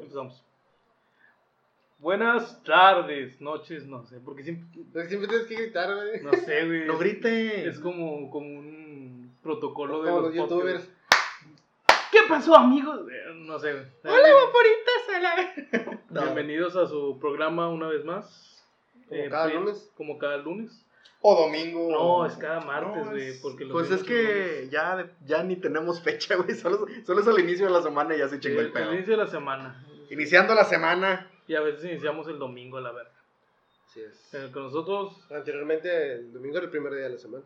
Empezamos. Buenas tardes, noches, no sé, porque siempre, tienes que gritar, güey. no sé, güey. No grites. Es como, como un protocolo de Como los, los youtubers. podcasts. ¿Qué pasó, amigos? Eh, No sé, güey. Hola, vaporitas a la No. Bienvenidos a su programa una vez más. Como cada pri- lunes. Como cada lunes. O domingo. No, es cada martes, No, güey. es- porque Pues es que ya, ya ni tenemos fecha, güey. Solo, solo es al inicio de la semana y ya se chingó el El, pedo. el inicio de la semana. Iniciando la semana. Y a veces iniciamos el domingo, a la verga. Así es. Eh, con nosotros, Anteriormente, el domingo era el primer día de la semana.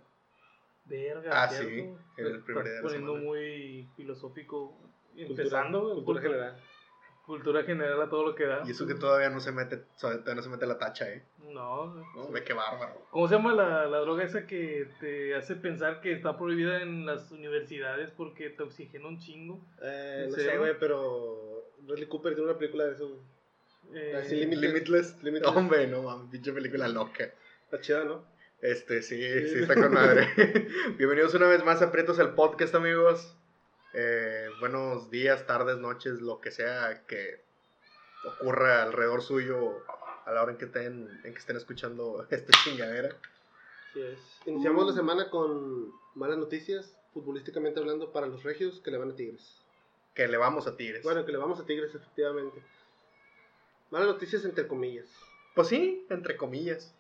verga. Ah, ¿cierto? sí, era el primer día de la poniendo semana. muy filosófico. Empezando, güey, Cultura cultu- general. Cultura general a todo lo que da. Y eso que todavía no se mete, todavía no se mete la tacha, eh. No. No, ve qué bárbaro. ¿Cómo se llama la, la droga esa que te hace pensar que está prohibida en las universidades porque te oxigena un chingo? Eh, ¿En no sé, güey, pero Bradley Cooper tiene una película de eso. Eh, Ah, sí, Limitless. Limitless. Limitless. Hombre, no mames, pinche película loca. Está chida, ¿no? Este, sí, Sí. sí está con madre. Bienvenidos una vez más a Prietos el Podcast, amigos. Eh, buenos días, tardes, noches, lo que sea que ocurra alrededor suyo a la hora en que estén, en que estén escuchando esta chingadera. Así es. Iniciamos la semana con malas noticias, futbolísticamente hablando, para los regios que le van a Tigres. Que le vamos a Tigres. Bueno, que le vamos a Tigres, efectivamente. Malas noticias entre comillas. pues sí, entre comillas.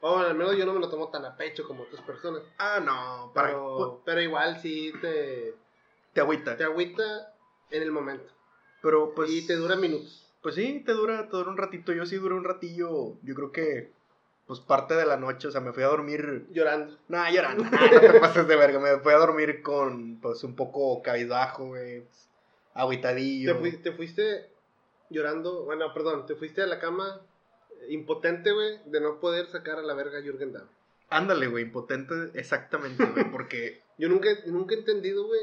O al menos yo no me lo tomo tan a pecho como otras personas. Ah, no, para, Pero, pero igual sí te, te agüita. te agüita en el momento. Pero pues. y te dura minutos. Pues sí, te dura, te dura un ratito. Yo sí duré un ratillo. Yo creo que. Pues parte de la noche. O sea, me fui a dormir. Llorando. No, llorando. Nah, no te pases de verga. Me fui a dormir con. Pues un poco cabizbajo, güey. agüitadillo. Te, fui- te fuiste llorando, bueno, perdón, te fuiste a la cama impotente, güey, de no poder sacar a la verga a Jürgen Damm. Ándale, güey. Impotente, exactamente, güey. Porque. Yo nunca, nunca he entendido, güey,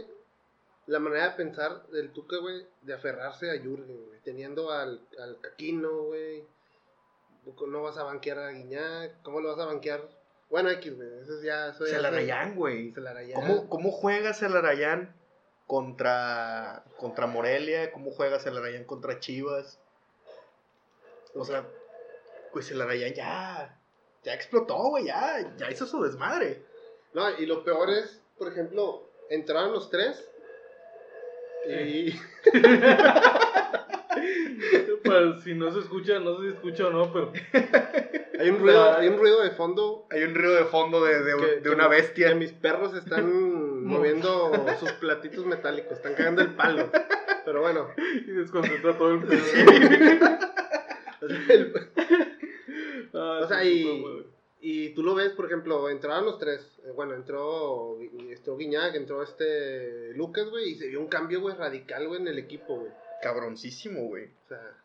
la manera de pensar del Tuca, güey, de aferrarse a Jürgen, güey, teniendo al, al Caquino, güey. No vas a banquear a Guiñac, ¿cómo lo vas a banquear? Bueno, X, güey, eso es ya... Eso ya Se es- la rayan, güey. Se la rayán. ¿Cómo, ¿Cómo juegas el Arayán contra, contra Morelia? ¿Cómo juegas el Arayán contra Chivas? O sea, pues el Arayán ya, ya explotó, güey, ya, ya hizo su desmadre. No, y lo peor es, por ejemplo, entraron los tres y... Pues si no se escucha, no sé si escucha o no, pero Hay un ruido, hay un ruido de fondo Hay un río de fondo de, de- que- de que una bestia. Que mis perros están moviendo sus platitos metálicos, están cagando el palo. Pero bueno, y desconcentra todo el pedo. el- Ah, O sea, sí, y-. y tú lo ves, por ejemplo, entraron los tres. eh, Bueno, entró, entró Guiñac, entró este Lucas, güey, y se vio un cambio, güey, radical, güey, en el equipo, güey. Cabroncísimo, güey. O sea,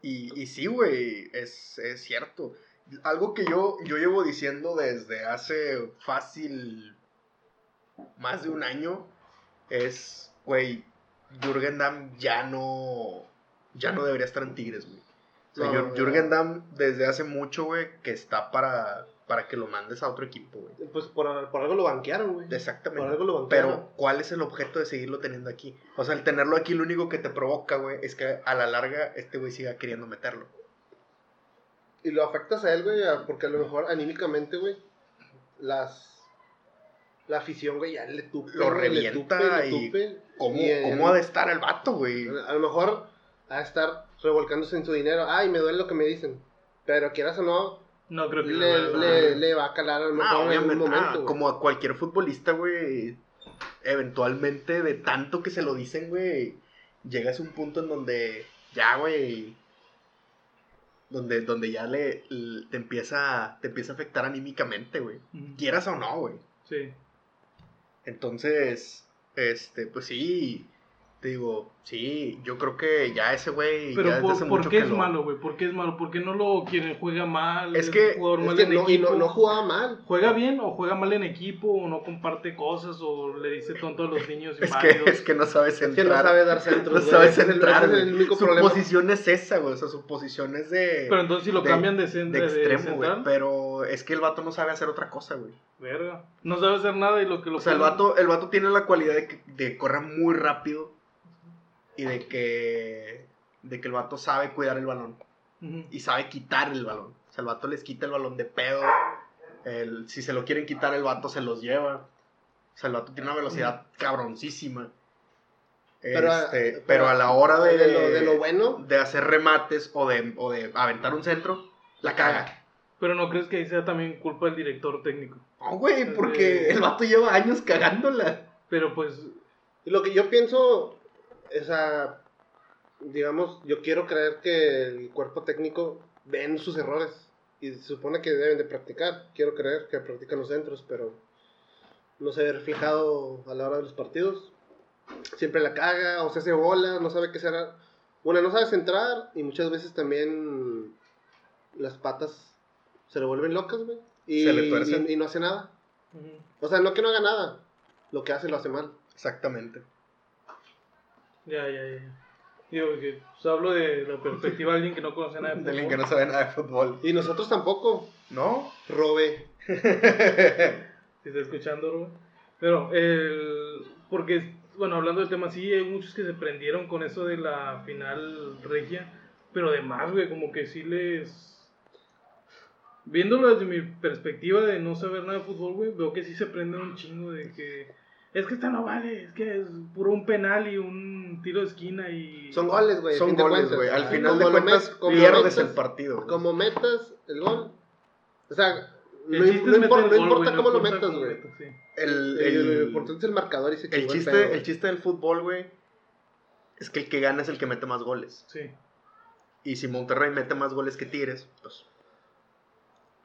Y, y sí, güey, es, es cierto. Algo que yo, yo llevo diciendo desde hace fácil más de un año es, güey, Jürgen Damm ya no, ya no debería estar en Tigres, güey. Sea, No, Jür- no. Jürgen Damm desde hace mucho, güey, que está para, para que lo mandes a otro equipo, güey. pues por, por algo lo banquearon, güey. Exactamente. Por algo lo banquearon. Pero, ¿cuál es el objeto de seguirlo teniendo aquí? O sea, el tenerlo aquí lo único que te provoca, güey, es que a la larga este güey siga queriendo meterlo. Y lo afectas a él, güey, porque a lo mejor anímicamente, güey, las... La afición, güey, ya le tupe. Lo güey, le revienta tupe, le y tupe. ¿Cómo, Y, eh, cómo ha de estar el vato, güey? A lo mejor a estar revolcándose en su dinero. Ay, me duele lo que me dicen. Pero quieras o no, No creo que le, no, le, le va a calar a lo Ah, mejor en algún obviamente, ah, momento. como a cualquier futbolista, güey, eventualmente de tanto que se lo dicen, güey, llegas a un punto en donde ya, güey, donde, donde ya le, le- te empieza te empieza a afectar anímicamente, güey. Quieras o no, güey. Sí. Entonces, este, pues sí, te digo, sí, yo creo que ya ese güey Pero ya desde por, hace ¿por mucho qué que es lo- malo, güey? ¿Por qué es malo? ¿Por qué no lo quieren? ¿Juega mal? Es que- jugador Es mal que en no, y equipo? no, no jugaba mal. ¿Juega bien o juega mal en equipo o no comparte cosas o le dice tonto a los niños Es que, es que no sabes Es que entrar. no sabe dar centros. No sabes es entrar, es el único Su problema. posición es esa, güey. O sea, su posición es de, Pero entonces si lo de- cambian de, cen- de extremo, güey. Pero es que el vato no sabe hacer otra cosa, güey. verga. No sabe hacer nada y lo que lo O sea, el vato, el vato tiene la cualidad de, que- de correr muy rápido. Y de que, de que el vato sabe cuidar el balón y sabe quitar el balón. O sea, el vato les quita el balón de pedo. El- si se lo quieren quitar, el vato se los lleva. O sea, el vato tiene una velocidad cabroncísima. Pero, Este, pero- pero a la hora de, de, lo, de lo bueno, de hacer remates o de, o de aventar un centro, la caga. Pero no crees que ahí sea también culpa del director técnico. No, güey, porque el vato lleva años cagándola. Pero pues, lo que yo pienso, o sea, digamos, yo quiero creer que el cuerpo técnico ven sus errores y se supone que deben de practicar. Quiero creer que practican los centros, pero no se ve reflejado a la hora de los partidos. Siempre la caga o se hace bola, no sabe qué será. Una, no sabe centrar y muchas veces también las patas se le vuelven locas, güey. Y, Se le tuercen. y- y no hace nada. O sea, no que no haga nada. Lo que hace lo hace mal. Exactamente. Ya, ya, ya. Digo que pues, hablo de la perspectiva de alguien que no conoce nada de De alguien que fútbol. no sabe nada de fútbol. Y nosotros tampoco. ¿No? Robe. Si está escuchando, Rubén. Pero, el, porque, bueno, hablando del tema, sí, hay muchos que se prendieron con eso de la final regia, pero además, güey, como que sí les... Viéndolo desde mi perspectiva de no saber nada de fútbol, güey, veo que sí se prenden un chingo de que... Es que esta no vale, es que es puro un penal y un tiro de esquina y... Son goles, güey. Son goles, güey. Al final como de lo cuentas como pierdes metas- el partido. Como metas el gol. O sea, no, importa cómo lo importa metas, güey. sí. El, El, importante es el marcador y se el chiste, pedo. el chiste del fútbol, güey, es que el que gana es el que mete más goles. Sí. Y si Monterrey mete más goles que Tigres, pues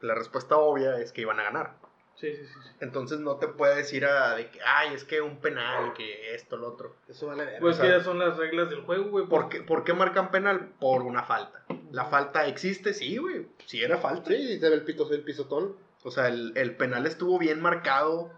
la respuesta obvia es que iban a ganar. Sí, sí, sí. sí. Entonces no te puedes ir a de que, ay, es que un penal, que esto, lo otro. Eso vale ver. Pues que ya son las reglas del juego, güey. ¿Por qué, por qué marcan penal? Por una falta. La falta existe, sí, güey. Sí era falta. Sí, se ve el, pito, el pisotón. O sea, el, el penal estuvo bien marcado.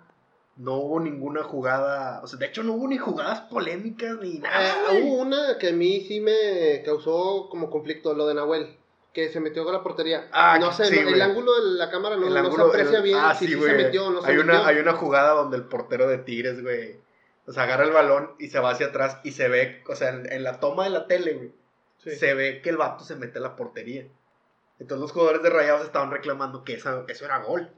No hubo ninguna jugada. O sea, de hecho, no hubo ni jugadas polémicas ni nada. Güey. hubo una que a mí sí me causó como conflicto, lo de Nahuel. Que se metió con la portería. Ah, no sé, sí, el ángulo de la cámara no, El no ángulo- se aprecia el- bien ah, si sí, se metió o no se hay metió. una, hay una jugada donde el portero de Tigres, güey. O sea, agarra el balón y se va hacia atrás y se ve, o sea, en, en la toma de la tele, güey, Sí. se ve que el vato se mete a la portería. Entonces los jugadores de Rayados estaban reclamando que esa- eso era gol.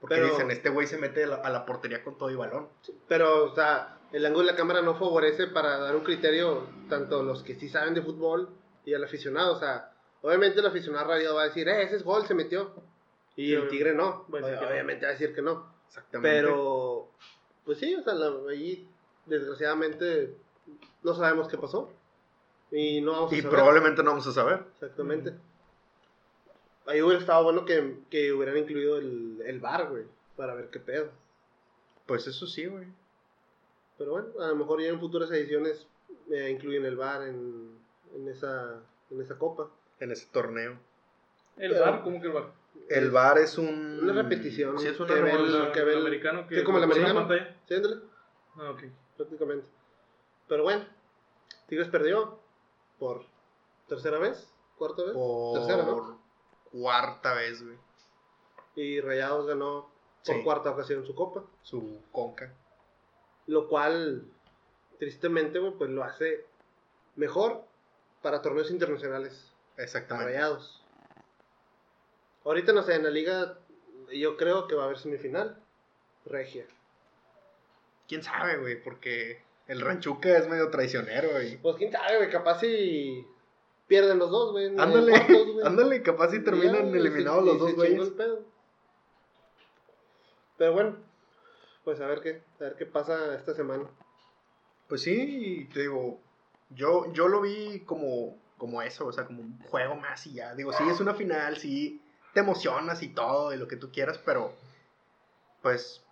Porque Pero- dicen, este güey se mete a la, a la portería con todo y balón. Pero, o sea, el ángulo de la cámara no favorece para dar un criterio tanto los que sí saben de fútbol y al aficionado. O sea, obviamente el aficionado rayado va a decir, eh, ese es gol, se metió. Y el tigre no. obviamente va a decir que no. Exactamente. Pero, pues sí, o sea, la- ahí desgraciadamente no sabemos qué pasó. Y no vamos a Y saber. probablemente no vamos a saber. Exactamente. Ahí hubiera estado bueno que, que hubieran incluido el, el bar, güey, para ver qué pedo. Pues eso sí, güey. Pero bueno, a lo mejor ya en futuras ediciones eh, incluyen el bar en, en, esa, en esa copa. En ese torneo. El Pero- bar, ¿cómo que el bar? El VAR es un... Una repetición, Sí, es una que ve el- revolución. que ve el- americano que sí, como el americano. pantalla. Sí, ándale, Ah, ok. prácticamente. Pero bueno, Tigres perdió por tercera vez, cuarta vez, Por tercera, ¿no? cuarta vez, güey. Y Rayados ganó por Sí. cuarta ocasión su copa. Su conca. Lo cual, tristemente, güey, pues lo hace mejor para torneos internacionales Exactamente. Rayados. Ahorita no sé, en la liga yo creo que va a haber semifinal. Regia. ¿Quién sabe, güey? Porque el Ranchuca es medio traicionero, güey. Pues quién sabe, güey, capaz si pierden los dos, güey. Ándale, cuartos, güey. ándale, capaz si terminan ya, eliminados y los dos y se chingó güeyes. el pedo. Pero bueno, pues a ver qué, a ver qué pasa esta semana. Pues sí, te digo, yo, yo lo vi como, como eso, o sea, como un juego más y ya. Digo, sí, es una final, sí, te emocionas y todo, y lo que tú quieras, pero, pues,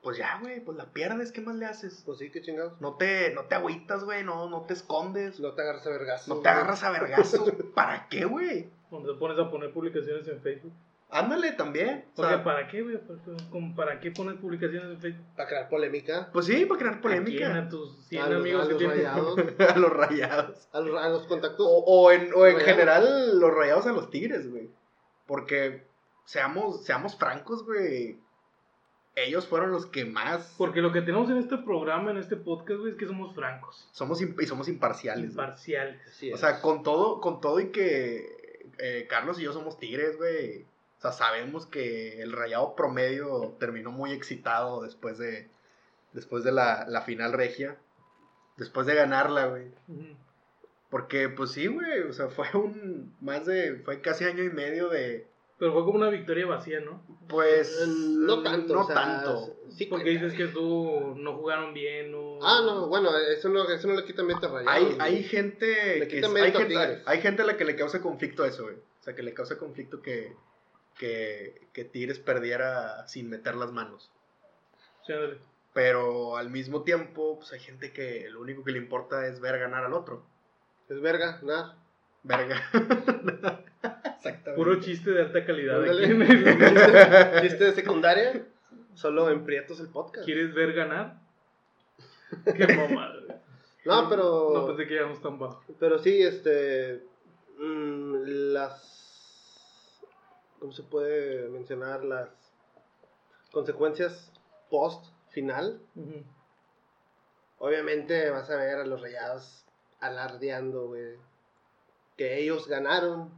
pues ya, güey, pues la pierdes, ¿qué más le haces? Pues sí, qué chingados. No te, no te agüitas, güey, no, no te escondes, No te agarras a vergas. no te agarras a vergazos. ¿Para qué, güey? Cuando te pones a poner publicaciones en Facebook. Ándale también. O O sea, ¿para qué, güey? ¿Para, como ¿Para qué pones publicaciones en Facebook? Para crear polémica. pues sí, para crear ¿A quién? polémica. A tus 100 a los, amigos a que los rayados. a los rayados. A los, a los contactos. O, o en, o en Rayados. general, los rayados a los tigres, güey. Porque, seamos, seamos francos, güey. ellos fueron los que más... Porque lo que tenemos en este programa, en este podcast, güey, es que somos francos. Somos, y somos imparciales. Imparciales. Así O sea, con todo, con todo y que eh, Carlos y yo somos tigres, güey. O sea, sabemos que el rayado promedio terminó muy excitado después de, después de la, la final regia. Después de ganarla, güey. Porque, pues sí, güey. O sea, fue un. Más de. Fue casi año y medio de. Pero fue como una victoria vacía, ¿no? Pues. Eh, no tanto. No o sea, tanto. Sí Porque cuenta. dices que tú no jugaron bien o... Ah, no, bueno, eso no, eso no le quita meta rayado. Hay, gente. Le que quita es- mérito hay, a gente hay gente a la que le causa conflicto eso, güey. O sea, que le causa conflicto que. Que, que Tigres perdiera sin meter las manos. Sí. Pero al mismo tiempo, pues hay gente que lo único que le importa es ver ganar al otro. Es verga, nada. Verga. Exactamente. Puro chiste de alta calidad. Aquí Chiste de secundaria, solo en Prietos el podcast. ¿Quieres ver ganar? Qué mamada. No, pero. No pensé que íbamos tan bajo. Pero sí, este. mm, las. ¿Cómo se puede mencionar? Las consecuencias post final. Obviamente vas a ver a los rayados alardeando, güey. Que ellos ganaron.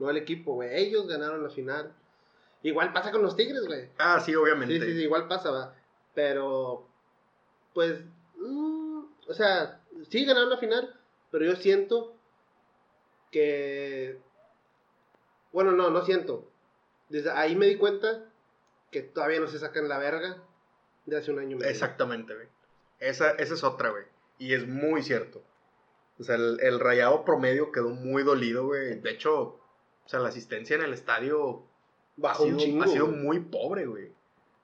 No el equipo, güey. Ellos ganaron la final. Igual pasa con los Tigres, güey. Ah, sí, obviamente. Sí, sí, sí, igual pasa, va. Pero, pues, mm, o sea, sí ganaron la final, pero yo siento que, bueno, no, no siento. Desde ahí me di cuenta que todavía no se sacan la verga de hace un año. y medio. Exactamente, güey. Esa, esa es otra, güey. Y es muy cierto. O sea, el, el rayado promedio quedó muy dolido, güey. De hecho, o sea, la asistencia en el estadio ha Bajó sido, un chingo. ha sido muy pobre, güey.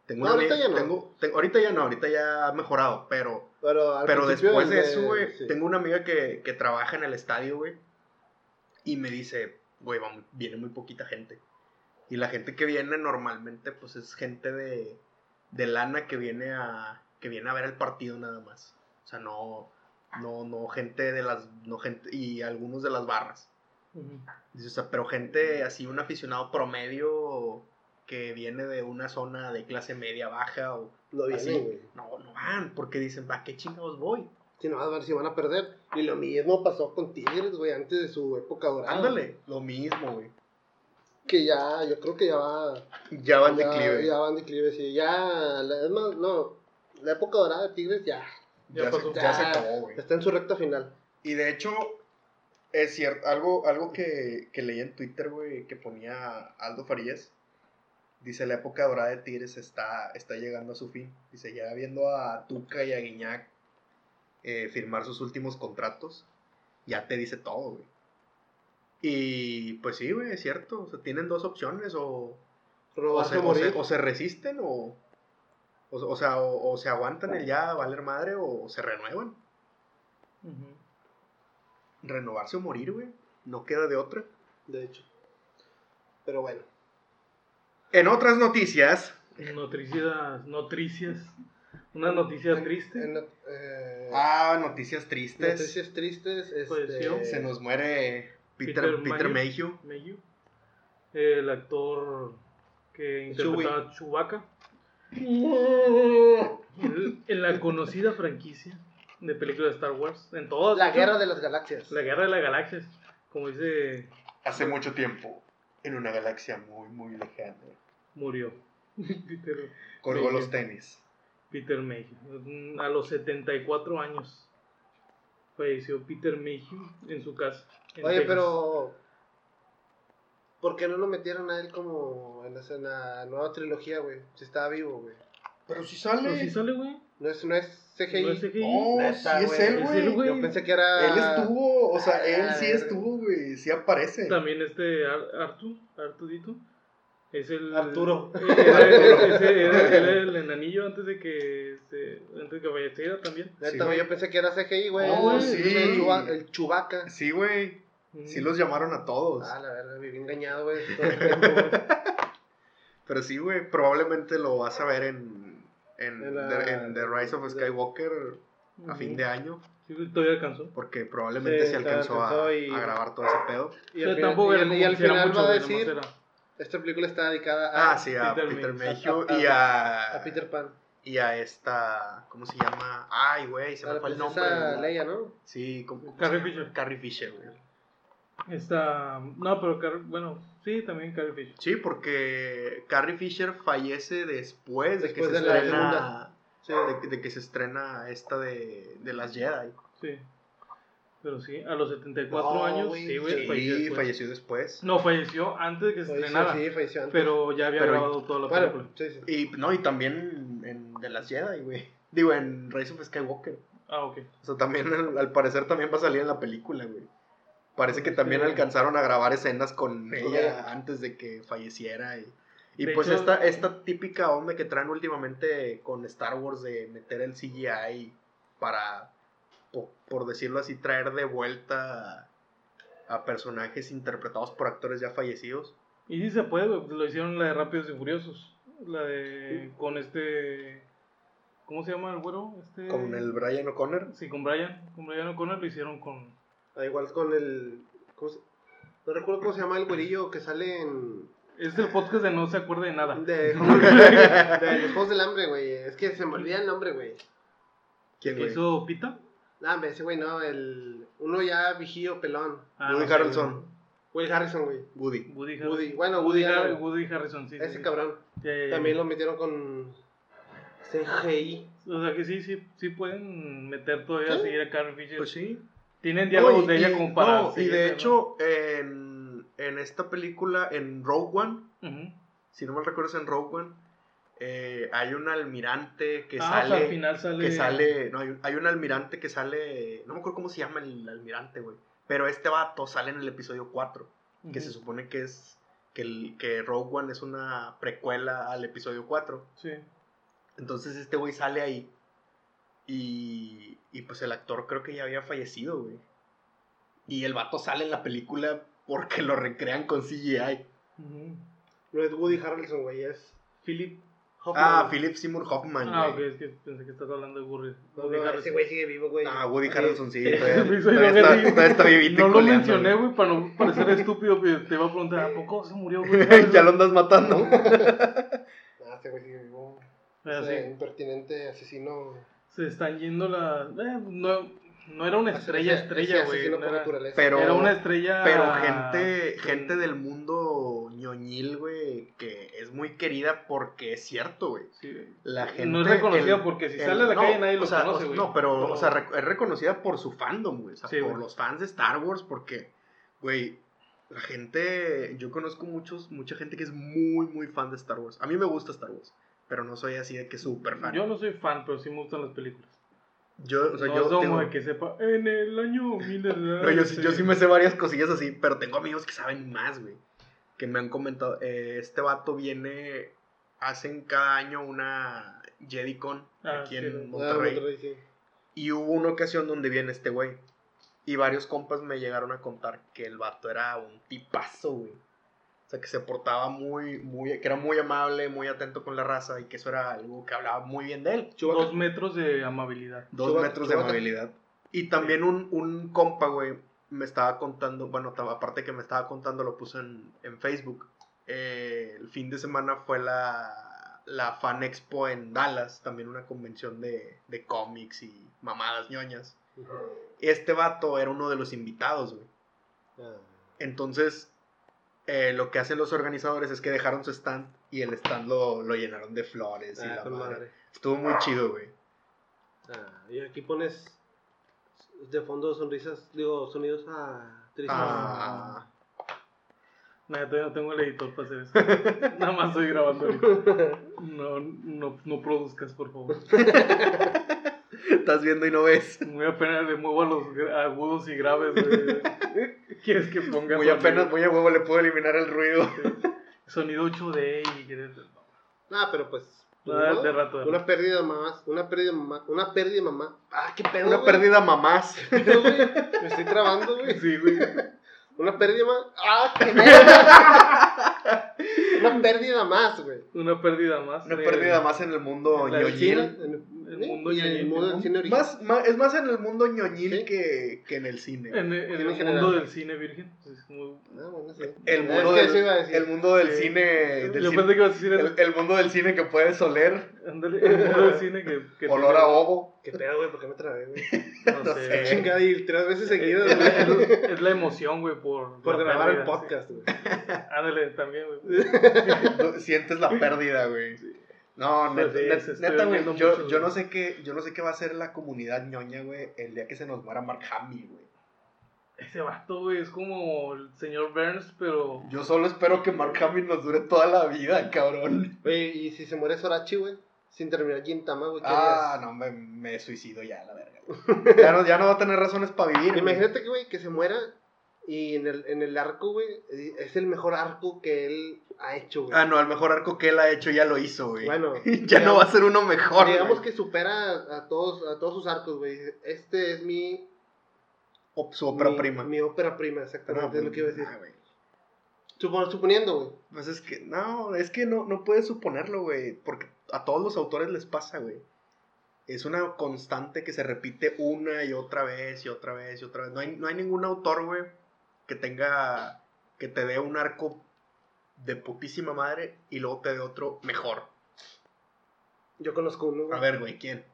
Tengo No, una ahorita amiga- ya no. tengo- ahorita ya no, ahorita ya ha mejorado, pero... Pero, Pero después de el eso, güey, sí. tengo una amiga que, que trabaja en el estadio, güey. Y me dice, güey, viene muy poquita gente. Y la gente que viene normalmente, pues es gente de, de lana que viene a que viene a ver el partido nada más. O sea, no, no, no gente de las, no gente, y algunos de las barras. Dice, o sea, pero gente así, un aficionado promedio que viene de una zona de clase media baja o Lo viene, así, güey. no, no van, porque dicen, ¿para qué chingados voy? Si no, a ver si van a perder. Y lo mismo pasó con Tigres, güey, antes de su época dorada. Ándale, lo mismo, güey. Que ya, yo creo que ya va. Ya van ya, declive. Ya van declive, sí. Ya, es más, no. La época dorada de Tigres ya Ya Ya, pasó. se, ya se acabó, güey. está en su recta final. Y de hecho, es cierto, algo, algo que, que leí en Twitter, güey, que ponía Aldo Farías. Dice, la época dorada de Tigres está, está llegando a su fin. Dice, ya viendo a Tuca y a Guiñac eh, firmar sus últimos contratos, ya te dice todo, güey. Y pues sí, güey, es cierto. O sea, tienen dos opciones, o, o, se, o, se, morir. o se resisten, o, o, o sea, o, o se aguantan el ya valer madre, o se renuevan. Renovarse o morir, güey. No queda de otra. De hecho. Pero bueno. En otras noticias. Noticias, noticias. Una noticia En- triste. en- eh, Ah, noticias tristes. Noticias tristes. Este, Falleció. Se nos muere Peter, Peter Peter, Mayhew. El actor que interpretaba a Chewbacca en, en la conocida franquicia de películas de Star Wars, en todas. La guerra de las galaxias. la guerra de las galaxias, como dice, Hace mucho tiempo. En una galaxia muy, muy lejana. murió Peter, Colgó los tenis. Peter Mayhew. A los 74 años falleció Peter Mayhew en su casa. en Oye, Texas. pero. ¿Por qué no lo metieron a él como en la, en la nueva trilogía, güey? Si estaba vivo, güey. Pero si sale. Pero sí sale, güey. No es, no es CGI. No es CGI. No, Neta, sí es él, Es güey. él, güey. Yo pensé que era. Él estuvo, o sea, él Ah, sí verga. estuvo, güey. Sí aparece. También este Ar- Artu, Artudito. Es el. Arturo. Era, era- ese era, era el enanillo antes de que se, antes de que falleciera también. Sí, yo pensé que era CGI, güey. Oh, El- sí. El, Chuba- el Chubaca. Sí, güey. Mm. Sí los llamaron a todos. Ah, la verdad, viví engañado, güey. Pero sí, güey, probablemente lo vas a ver en, en, la- The, en The Rise of Skywalker a fin de año. Sí, todavía alcanzó. Porque probablemente Sí, se alcanzó, alcanzó a, y- a grabar todo ese pedo. Y O sea, al final, tampoco y al final va a decir. era- Esta película está dedicada a, Ah, sí, a Peter Peter, Mayhew. Y a, a Peter Pan. y a esta, ¿cómo se llama? Ay, güey, se A me la fue el nombre. princesa Leia, ¿no? Sí, ¿cómo, cómo Carrie? Fisher. Carrie Fisher, güey. Está. No, pero Car- bueno, sí, también Carrie Fisher. Sí, porque Carrie Fisher fallece después de que se de la estrena. segunda. Sí. De, de que se estrena esta de, de las Jedi. Sí. Pero sí, a los 74 No, años, sí, güey, Sí, falleció después. falleció después. No, falleció antes de que se Falleció, estrenara. sí, falleció antes. Pero ya había Pero- grabado toda la Bueno, película. sí, sí. Y no, y también en de las Jedi, güey. Digo, en Rise of Skywalker. Ah, ok. O sea, también al, al parecer también va a salir en la película, güey. Parece que también Sí. alcanzaron a grabar escenas con ella antes de que falleciera. Y, y pues hecho- esta, esta típica onda que traen últimamente con Star Wars de meter el CGI para, po- por, decirlo así, traer de vuelta a, a personajes interpretados por actores ya fallecidos. Y sí se puede, Lo hicieron la de Rápidos y Furiosos. La de. Con este. ¿Cómo se llama el güero? Este... Con el Brian O'Connor. Sí, con Brian. Con Brian O'Connor lo hicieron con. Ah, igual con el. ¿cómo se- No recuerdo cómo se llama el güerillo que sale en. Es el podcast de no se acuerda de nada. De, de los Juegos del Hambre, güey. Es que se me olvida el nombre, güey. ¿Quién, ¿Que güey? hizo Pita? Ah, hombre, ese güey no, el. Uno ya vigío pelón. Ah, Woody no sé, Harrelson. Will Harrison, güey. Woody. Woody Harrelson. Woody, bueno, Woody, Woody Har- Allen. Woody Harrison, sí. Ese sí. cabrón. También lo metieron con. CGI. O sea que sí, sí, sí pueden meter todavía a seguir a Carrie Fisher. Pues sí. Tienen diálogos No, de ella y- como para. no, y de hecho, en, en esta película, en Rogue One, si no mal recuerdo es en Rogue One, eh, hay un almirante que Ah, o sea, sale. al final sale. que sale. No, hay un, hay un almirante que sale. No me acuerdo cómo se llama el almirante, güey. Pero este vato sale en el episodio 4. Que se supone que es. Que, el, que Rogue One es una precuela al episodio 4. Sí. Entonces este güey sale ahí. Y, y pues el actor creo que ya había fallecido, güey. Y el vato sale en la película porque lo recrean con CGI. No es Woody Harrelson, güey, es Philip Hoffman. Ah, Philip Seymour Hoffman, Ah, ok, es que pensé que estás hablando de Woody. Woody no, Harrelson. ese güey sigue vivo, güey. Ah, Woody. Harrelson, sí. Sí, Todavía, está, todavía está vivito No lo coleando, mencioné, güey. para no parecer estúpido. que Te iba a preguntar, ¿a poco se murió, güey? ya lo andas matando. Ah, ese güey sigue vivo. Ah, sí. impertinente asesino. Se están yendo la. eh, no, no era una estrella, estrella, güey. asesino no por era, naturaleza. Pero- era una estrella. Pero gente, gente del mundo ñoñil, güey, que es muy querida porque es cierto, güey. Sí. La gente. no es reconocida el- porque si el- sale a la no, calle nadie o lo sea, conoce, o- güey. No, pero, o sea, es reconocida por su fandom, güey. O sea, Sí, por güey. los fans de Star Wars, porque, güey, la gente. Yo conozco muchos, mucha gente que es muy, muy fan de Star Wars. A mí me gusta Star Wars, pero no soy así de que súper fan. Yo no soy fan, pero sí me gustan las películas. Yo, o sea, no yo. tengo- de que sepa, en el año mil No, yo, sí- yo sí me sé varias cosillas así, pero tengo amigos que saben más, güey. Que me han comentado, eh, este vato viene, hacen cada año una JediCon Ah, aquí sí, en. Ah, Monterrey. Sí. Y hubo una ocasión donde viene este güey. Y varios compas me llegaron a contar que el vato era un tipazo, güey. O sea, que se portaba muy, muy, que era muy amable, muy atento con la raza y que eso era algo que hablaba muy bien de él. Dos metros de amabilidad. Dos metros de amabilidad. Y también un, un compa, güey, me estaba contando, bueno, aparte que me estaba contando, lo puso en, en Facebook. Eh, el fin de semana fue la, la Fan Expo en Dallas, también una convención de, de cómics y mamadas ñoñas. Este vato era uno de los invitados, güey. Ah. Entonces, eh, lo que hacen los organizadores es que dejaron su stand y el stand lo, lo llenaron de flores y Ah, la madre. Estuvo muy chido, güey. Ah, y aquí pones de fondo sonrisas, digo, sonidos a tristes. Ah. Nada, todavía no tengo el editor para hacer eso. Nada más estoy grabando ahorita. No, no, no produzcas, por favor. Estás viendo y no ves. Muy apenas le muevo a los agudos y graves, güey. ¿Quieres que ponga Muy sonido? apenas, muy a huevo le puedo eliminar el ruido. sonido 8D y quieres... Ah, pero pues. Ah, ¿no? de rato, de Una rato. pérdida mamás. Una pérdida mamá. Una pérdida mamá. Ah, qué pedo. Una güey. pérdida mamás. Pedo, güey. Me estoy trabando, güey. Sí, güey. Una pérdida más. ¡Ah, qué verga! Una pérdida más, güey. Una pérdida más. Una pérdida más en el mundo ñoñil. En, el mundo y en el ñoñil. mundo del cine original. Más, más- es más en el mundo ñoñil Sí. que, que en el cine. En, en En el general. mundo del cine virgen. Es como- bueno, sí. El Es mundo, que del, el mundo del Sí. cine. Del que ibas a decir el, el, el mundo del cine que puedes oler. el mundo del cine que. que Olor a ovo. ¿Qué pedo, güey? ¿Por qué me trabé, güey? No, No sé. sé. Chingada, y tres veces seguidas, Es, güey. es- es la emoción, güey, por. Por grabar el podcast, güey. sí. Ándale, también, güey. Sientes la pérdida, güey. No, Pues neta, güey. Yo, mucho, yo no güey. sé qué, yo no sé qué va a hacer la comunidad ñoña, güey, el día que se nos muera Mark Hamill, güey. Ese vato, güey, es como el señor Burns, pero. Yo solo espero que Mark Hamill nos dure toda la vida, cabrón. Oye, y si se muere Sorachi, güey, sin terminar Gintama, güey, ¿qué Ah, harías? no, me, me suicido ya, la verga. güey. Ya no, ya no va a tener razones para vivir. güey. Imagínate que, güey, que se muera y en el, en el arco, güey, es el mejor arco que él ha hecho, güey. Ah, no, el mejor arco que él ha hecho ya lo hizo, güey. Bueno, ya no va a ser uno mejor. Digamos güey. que supera a todos, a todos sus arcos, güey. Este es mi... O- su ópera mi- prima. Mi ópera prima, No, exactamente, es lo que iba a decir. ah, güey. Supo- suponiendo, güey. Pues es que, no, es que no, no puedes suponerlo, güey. Porque a todos los autores les pasa, güey. Es una constante que se repite una y otra vez y otra vez y otra vez. No hay, no hay ningún autor, güey, que tenga, que te dé un arco de putísima madre y luego te dé otro mejor. Yo conozco uno, güey. A ver, güey, ¿quién?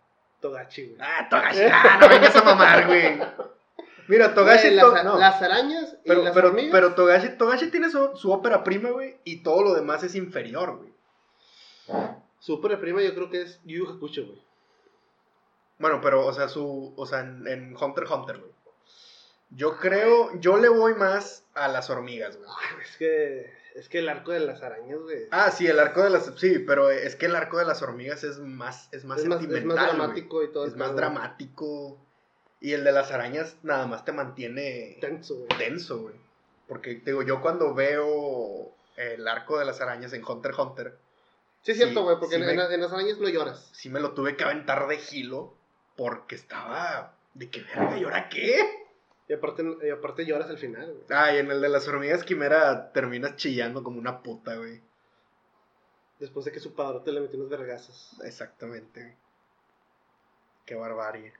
Togachi, güey. Ah, Togashi. Ah, no vengas a mamar, güey. Mira, Togashi. Güey, las, to- no. las arañas y Pero, las pero, hormigas. pero Togashi, Togashi tiene su, su ópera prima, güey, y todo lo demás es inferior, güey. Su ópera prima yo creo que es Yu Hakusho, güey. Bueno, pero, o sea, su, o sea, en, en Hunter x Hunter, güey. Yo creo, yo le voy más a las hormigas, güey. Es que, es que el arco de las arañas, güey. Ah, sí, el arco de las, sí, pero es que el arco de las hormigas es más, es más es, más, es sentimental, más güey. dramático y todo. Es más dramático. Y el de las arañas nada más te mantiene Tenso, güey. denso, güey. Porque, te digo, yo cuando veo el arco de las arañas en Hunter x Hunter, Sí, es cierto, Sí, güey, porque sí en, me- las arañas no lloras. sí me lo tuve que aventar de gilo porque estaba de que verga, ¿y ahora qué? Y aparte, y aparte lloras al final, güey. Ah, y en el de las hormigas quimera terminas chillando como una puta, güey. Después de que su padrote le metió unos vergazos. Exactamente, güey. Qué barbarie.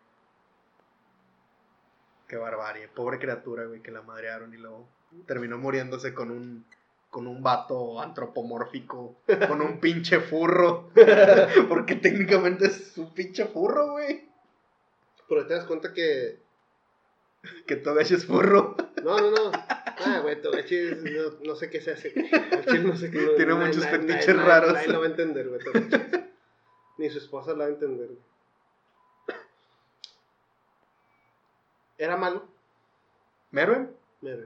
Qué barbarie. Pobre criatura, güey, que la madrearon y luego terminó muriéndose con un con un vato antropomórfico, con un pinche furro. Porque técnicamente es un pinche furro, güey. Pero te das cuenta que. Que Togashi es furro. No, no, no. Ah, güey, Togachi es- no, no sé qué se hace. Chile no sé qué. no- Tiene muchos fetiches raros. Nadie lo va a entender, güey. Togachi. Ni su esposa lo va a entender, güey. ¿Era malo? ¿Merwin? Mira.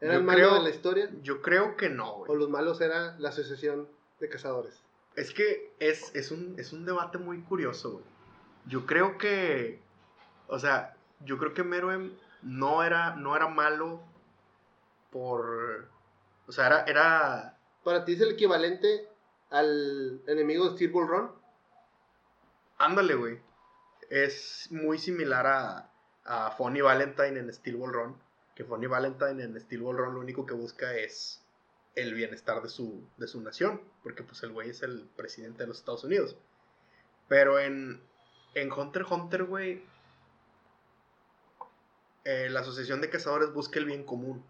¿Era Yo el malo creo- de la historia? Yo creo que no, ¿O güey. los malos era la asociación de cazadores? Es que es, es, un, es un debate muy curioso, güey. Yo creo que. O sea, yo creo que Meruem no era, no era malo por. O sea, era. era ¿Para ti es el equivalente al enemigo de Steel Ball Run? ándale, güey. Es muy similar a, a Fonny Valentine en Steel Ball Run. Que Fonny Valentine en Steel Ball Run lo único que busca es el bienestar de su, de su nación. Porque pues el güey es el presidente de los Estados Unidos. Pero en, en Hunter x Hunter, güey, eh, la Asociación de Cazadores busca el bien común.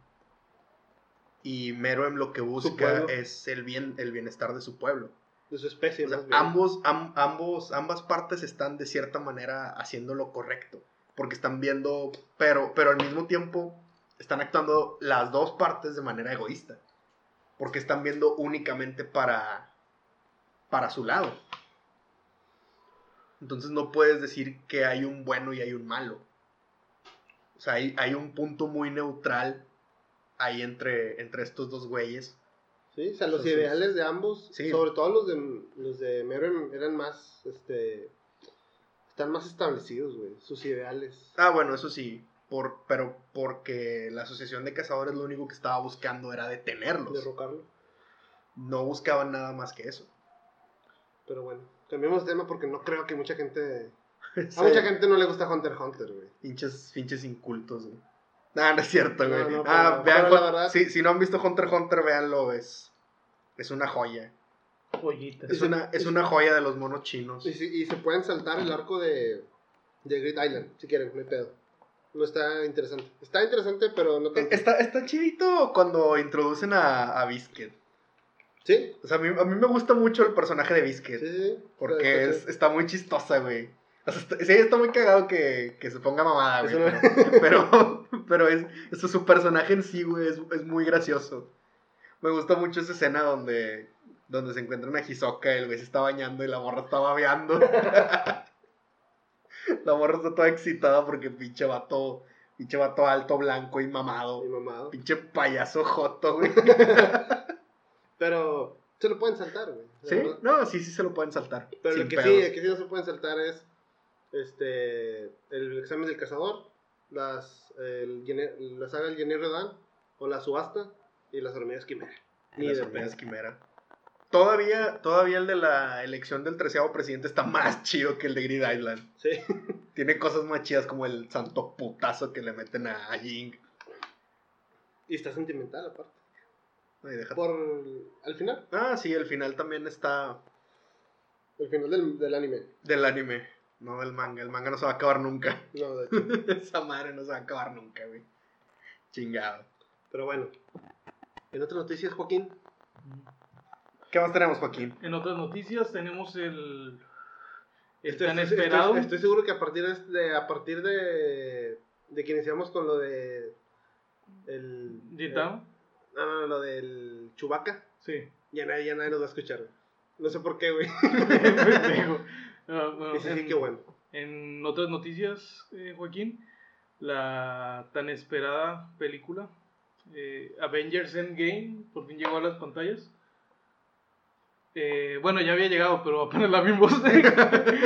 Y Meruem lo que busca es el, bien, el bienestar de su pueblo. De su especie, O sea, más bien. ambos, am- ambos, ambas partes están de cierta manera haciendo lo correcto. Porque están viendo, pero, pero al mismo tiempo están actuando las dos partes de manera egoísta. Porque están viendo únicamente para, para su lado. Entonces no puedes decir que hay un bueno y hay un malo. O sea, hay, hay un punto muy neutral ahí entre, entre estos dos güeyes. Sí, o sea, los Entonces, ideales de ambos, sí. sobre todo los de los de Meruem eran más, este, están más establecidos, güey, sus ideales. Ah, bueno, eso sí. Por, pero porque la Asociación de Cazadores lo único que estaba buscando era detenerlos. Derrocarlo. No buscaban nada más que eso. Pero bueno, cambiemos de tema porque no creo que mucha gente. a mucha gente no le gusta Hunter x Hunter, güey. Pinches, pinches incultos, güey. No, no es cierto, güey. no, ah, pero- vean, pero la Hun- verdad- si, si no han visto Hunter x Hunter, véanlo, es, es una joya. Joyita. Es una, es una joya de los monos chinos. Y, si- y se pueden saltar el arco de, de Great Island, si quieren, no hay pedo. No está interesante. Está interesante, pero no tanto. Está, está chidito cuando introducen a, a Biscuit. ¿Sí? O sea, a mí, a mí me gusta mucho el personaje de Biscuit. sí, sí. Porque Está es- está muy chistosa, güey. O sea, está- sí, está muy cagado que, que se ponga mamada, Es güey. una- Pero, pero es, eso, su personaje en sí, güey, es, es muy gracioso. Me gusta mucho esa escena donde, donde se encuentran a Hisoka, el güey se está bañando y la morra está babeando. la morra está toda excitada porque pinche vato, pinche vato alto, blanco y mamado. Mi mamado. Pinche payaso joto, güey. Pero se lo pueden saltar, güey. ¿Sí? No, sí, sí se lo pueden saltar. Pero lo que pedos. sí, el que sí no se pueden saltar es este el examen del cazador, las el, la saga del Jenny Redan, o la subasta y las hormigas quimera. Ni Las hormigas quimera. Todavía, todavía el de la elección del treceavo presidente está más chido que el de Grid Island. Sí. Tiene cosas más chidas como el santo putazo que le meten a, a Jing. Y está sentimental aparte. Ay, Por al final, Ah, sí, el final también está el final del, del anime. del anime, no del manga. El manga no se va a acabar nunca. No, de hecho. Esa madre no se va a acabar nunca, güey. Chingado. Pero bueno. En otras noticias, Joaquín, ¿Qué más tenemos, Joaquín? En otras noticias tenemos el. El estoy, tan estoy- esperado. estoy- estoy seguro que a partir de, de- a partir de, de que iniciamos con lo de el ¿Gintama? No, no, no, lo del Chubaca. Sí. Ya nadie, ya nadie nos va a escuchar. No sé por qué, güey. No, sí, en- qué bueno. En otras noticias, eh, Joaquín, la tan esperada película eh, Avengers Endgame por fin llegó a las pantallas. Eh, bueno, ya había llegado, pero apenas la vimos.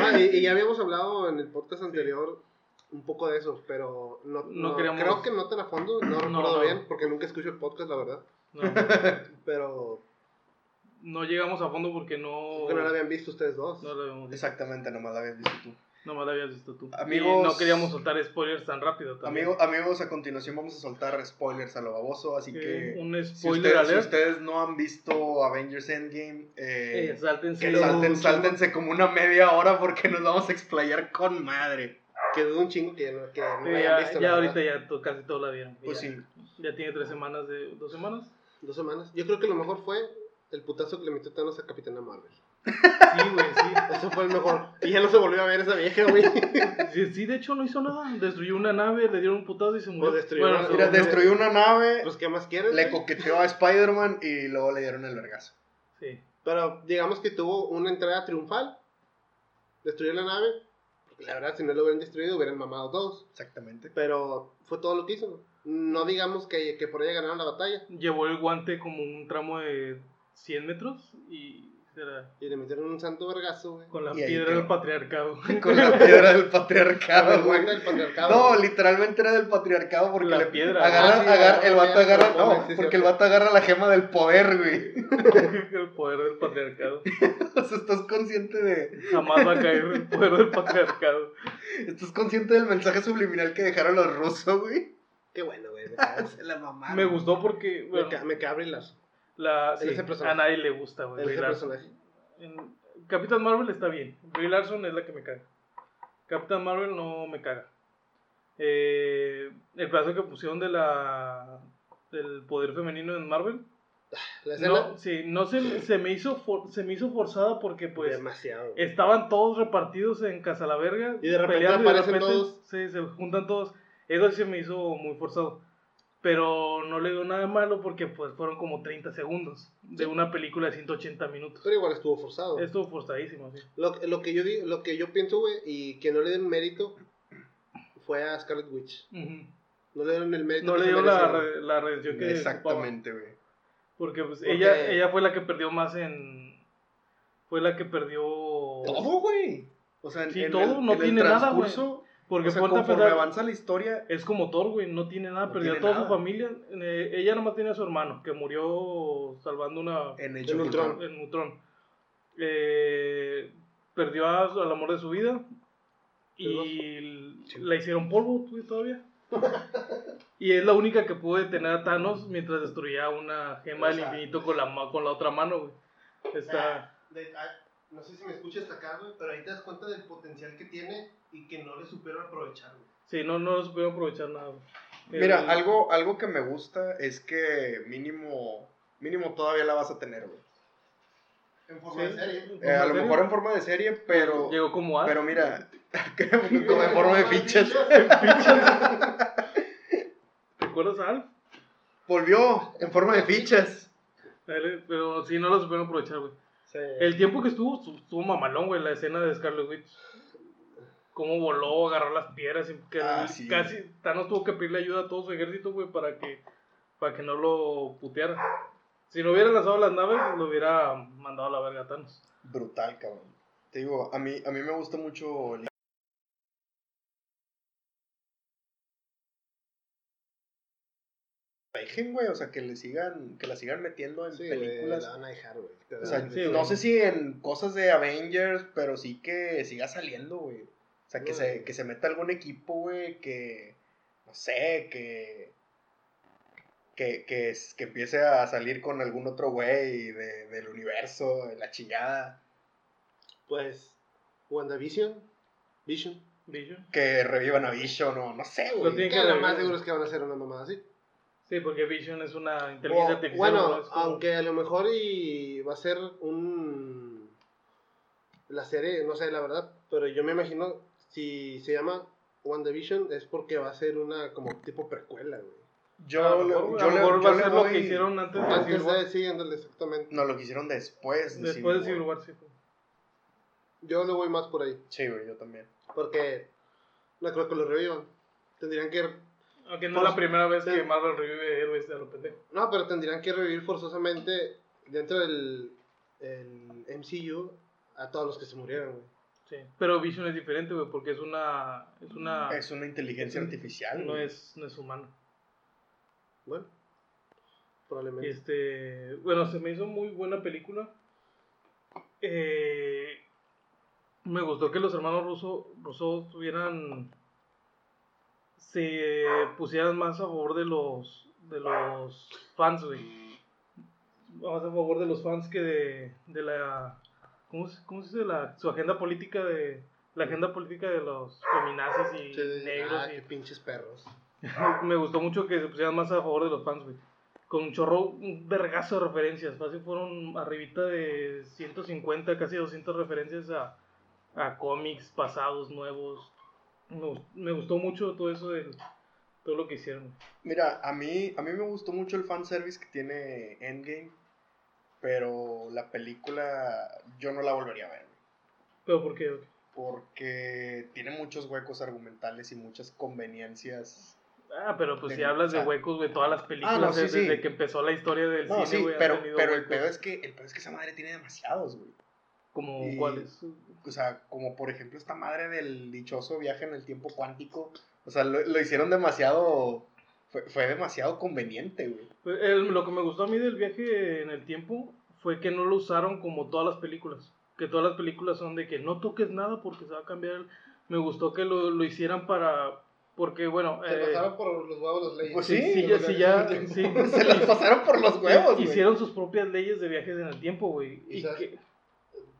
Ah, y, y ya habíamos hablado en el podcast anterior un poco de eso, pero no, No no- queríamos- creo que no tan a fondo, no recuerdo no. bien, porque nunca escucho el podcast, la verdad. no, Pero no llegamos a fondo porque no, que no lo habían visto ustedes dos. no lo habíamos visto. Exactamente, nomás la habías visto tú. Nomás la habías visto tú. Amigos- Y no queríamos soltar spoilers tan rápido también. Amigo- amigos, a continuación vamos a soltar spoilers a lo baboso, así Eh, que... un Si spoiler ustedes, si ustedes no han visto Avengers Endgame, eh, eh, sáltense. que Quedó salten, sáltense como una media hora porque nos vamos a explayar con madre. Que dudo un chingo que no, que no Sí, lo hayan ya, visto. ya la ahorita ya to- casi todos la vieron. Pues ya, sí. ya tiene tres semanas de dos semanas. Dos semanas. Yo creo que lo mejor fue el putazo que le metió Thanos a Capitana Marvel. Sí, güey, sí. Eso fue el mejor. Y ya no se volvió a ver esa vieja, güey. sí. sí, de hecho no hizo nada. Destruyó una nave, le dieron un putazo y se murió. Pues destruyó Bueno, una- Mira, destruyó una nave, Pues, ¿qué más quieres? le coqueteó a Spider-Man y luego le dieron el vergazo. Sí. Pero digamos que tuvo una entrada triunfal. Destruyó la nave. Porque la verdad, si no lo hubieran destruido, hubieran mamado todos. Exactamente. Pero fue todo lo que hizo. No digamos que, que por ella ganaron la batalla. Llevó el guante como un tramo de 100 metros y era Y le metieron un santo vergazo, güey. con la Y piedra del patriarcado. Con la piedra del patriarcado, güey. guante del patriarcado. No, literalmente era del patriarcado porque La le piedra. agarra, Ah, sí, agarra- agarra el vato agarra, no, no, sí, porque el vato agarra la gema del poder, güey. el poder del patriarcado. O sea, estás consciente de, Jamás va a caer el poder del patriarcado. estás consciente del mensaje subliminal que dejaron los rusos, güey. Qué bueno, güey. Me la mamaron. Me gustó porque, Me, ca- me Larson. La, sí, a nadie le gusta, güey. Él es Brie el Larson. personaje. En Capitán Marvel está bien. Brie Larson es la que me caga. Capitán Marvel no me caga. Eh, el pedazo que pusieron de la del poder femenino en Marvel. La escena. No, sí, no se, se me hizo for- se me hizo forzada porque pues demasiado. estaban todos repartidos en Casa la Verga. Y de repente peleando y de aparecen repente todos. Sí, se juntan todos. Eso sí se me hizo muy forzado. Pero no le digo nada malo porque pues fueron como 30 segundos de Sí. una película de 180 minutos. Pero igual estuvo forzado. Estuvo forzadísimo, sí. Lo, lo que yo digo, lo que yo pienso, güey, y que no le den mérito fue a Scarlet Witch. No le dieron el mérito. No que le dio la, re- la redención que. Exactamente, güey. Porque pues Porque- ella ella fue la que perdió más en fue la que perdió Todo, güey. O sea, en, Sí, en todo, el, no en el tiene nada, transcurso, porque o sea, conforme pensar, avanza la historia, es como Thor, güey, no tiene nada, No perdió a tiene toda nada. su familia. Eh, ella nomás tenía a su hermano que murió salvando una en hecho Ultron. en. Eh, perdió a- al amor de su vida y Sí. la hicieron polvo güey, todavía. y es la única que pudo detener a Thanos mientras destruía una gema del Exacto. infinito con la, ma- con la otra mano, güey. Está, de- ah, no sé si me escuchas hasta acá, güey, pero ahí te das cuenta del potencial que tiene y que no le supieron aprovechar, güey. Sí, no, no supieron aprovechar nada. güey. Mira, El- algo, algo que me gusta es que mínimo, mínimo todavía la vas a tener, güey. En forma Sí. de serie. ¿En Eh, a lo mejor en forma de serie, pero, Llegó como Al. pero mira, como en forma de fichas. ¿Recuerdas a Al? Volvió en forma de fichas. Dale, Pero sí, no lo supieron aprovechar, güey. Sí. El tiempo que estuvo, estu- estuvo mamalón, güey, la escena de Scarlet Witch. Cómo voló, agarró las piedras y que Ah, sí. casi Thanos tuvo que pedirle ayuda a todo su ejército, güey, para que, para que no lo puteara. Si no hubiera lanzado las naves, lo hubiera mandado a la verga a Thanos. Brutal, cabrón. Te digo, a mí, a mí me gusta mucho el... Dejen, güey, o sea, que le sigan, que la sigan metiendo en Sí, películas. la van a dejar, güey. O sea, sí, no sé si en cosas de Avengers, pero sí que siga saliendo, güey. O sea, que, se, que se meta algún equipo, güey, que, no sé, que, que, que, es- que empiece a salir con algún otro güey de- del universo, de la chingada. Pues, WandaVision, Vision. Vision. Que revivan a Vision o no sé, Lo güey. tiene- Que que lo más seguro es que van a hacer una mamada así. Sí, porque Vision es una inteligencia O, artificial. bueno, ¿no? Es como- aunque a lo mejor y va a ser un... La serie, no sé la verdad, pero yo me imagino si se llama WandaVision es porque va a ser una como tipo precuela, güey. Yo, a lo mejor, yo a lo le- mejor yo va a ser lo que hicieron antes de Antes Civil War. de, sí, ándale, exactamente. No, lo que hicieron después. de Después de Civil War. War, sí. Yo le voy más por ahí, Sí, güey, yo también. porque no creo que lo revivan. Tendrían que... Aunque no es la primera vez sí. que Marvel revive héroes de lo pendejo. No, pero tendrían que revivir forzosamente dentro del el MCU a todos los que se murieron, güey. Sí. Pero Vision es diferente, güey, porque es una. Es una. Es una inteligencia artificial. no, güey. es, no es humano. Bueno, probablemente. Este. Bueno, se me hizo muy buena película. Eh, me gustó que los hermanos Russo, Russo tuvieran. Se pusieran más a favor de los. De los fans, güey. Más a favor de los fans que de, de la. ¿Cómo se, cómo se dice? La, su agenda política de. La agenda política de los feminazis y Sí, negros ah, y qué pinches perros. me gustó mucho que se pusieran más a favor de los fans, güey. Con un chorro, un vergazo de referencias. Fácil fueron arribita de 150, casi 200 referencias a, a cómics pasados, nuevos. Me, gust- me gustó mucho todo eso de todo lo que hicieron. Mira, a mí, a mí me gustó mucho el fanservice que tiene Endgame, pero la película yo no la volvería a ver, Pero porque porque tiene muchos huecos argumentales y muchas conveniencias. Ah, pero pues De- si hablas de sea- huecos, güey, todas las películas Ah, no, sí, desde sí. que empezó la historia del No, cine, sí, pero, pero el pedo es que el pedo es que esa madre tiene demasiados, güey. Como cuáles. O sea, como por ejemplo esta madre del dichoso viaje en el tiempo cuántico. O sea, lo, lo hicieron demasiado. Fue, fue demasiado conveniente, güey. El- lo que me gustó a mí del viaje en el tiempo fue que no lo usaron como todas las películas. Que todas las películas son de que no toques nada porque se va a cambiar. el- Me gustó que lo, lo hicieran para. Porque, bueno. Se eh, pasaron por los huevos los leyes. Pues sí, sí, sí, ya, sí, ya. sí. Se las pasaron por los huevos. Hicieron sus propias leyes de viajes en el tiempo, güey. Y Y sabes- que,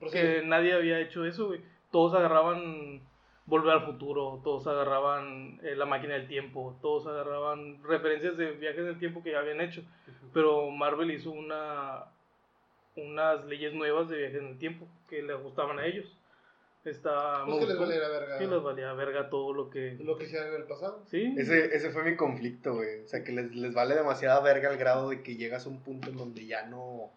Prosigue. que nadie había hecho eso, güey. Todos agarraban Volver al Futuro, todos agarraban eh, La Máquina del Tiempo, todos agarraban referencias de viajes en el tiempo que ya habían hecho. Pero Marvel hizo una unas leyes nuevas de viajes en el tiempo que le gustaban a ellos. Está, Pues que les valiera verga. Sí, les valía verga todo lo que... Lo que hicieron en el pasado. Sí, Ese, ese fue mi conflicto, güey. O sea, que les, les vale demasiada verga al grado de que llegas a un punto en donde ya no,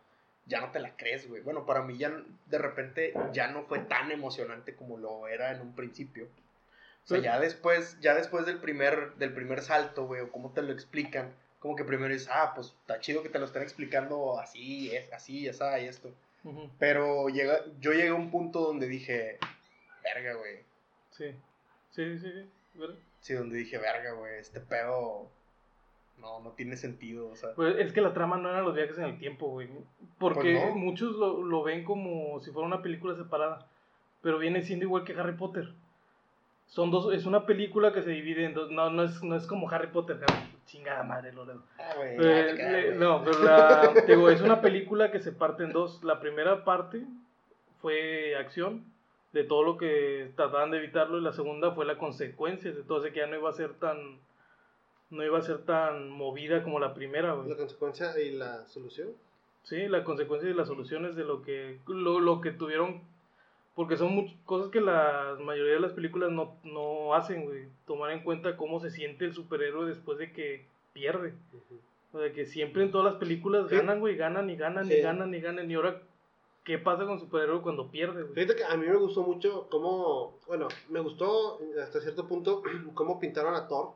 ya no te la crees, güey. Bueno, para mí ya de repente ya no fue tan emocionante como lo era en un principio. O sea, Pues- ya después, ya después del primer, del primer salto, güey, o cómo te lo explican, como que primero dices, ah, pues está chido que te lo estén explicando así, es así, esa y esto. Pero llega, yo llegué a un punto donde dije, verga, güey. sí, sí, sí, sí, ¿verdad? Sí, donde dije, verga, güey, este pedo no, no tiene sentido, o sea. Pues es que la trama no eran los viajes en el tiempo, güey. Porque Pues no. muchos lo, lo ven como si fuera una película separada. Pero viene siendo igual que Harry Potter. Son dos, es una película que se divide en dos. No, no es, no es como Harry Potter, Harry- chingada madre, Loredo. Ah, güey, Eh, le- no, pero la, digo, es una película que se parte en dos. La primera parte fue acción de todo lo que trataban de evitarlo y la segunda fue la consecuencia de todo, que ya no iba a ser tan no iba a ser tan movida como la primera, güey. La consecuencia y la solución. Sí, la consecuencia y las soluciones de lo que lo, lo que tuvieron porque son muchas cosas que la mayoría de las películas no, no hacen, güey. Tomar en cuenta cómo se siente el superhéroe después de que pierde. O sea, que siempre en todas las películas Sí. ganan, güey, ganan y ganan Sí. y ganan y ganan. Y ahora, ¿qué pasa con el superhéroe cuando pierde, güey? Fíjate que a mí me gustó mucho cómo, bueno, me gustó hasta cierto punto cómo pintaron a Thor,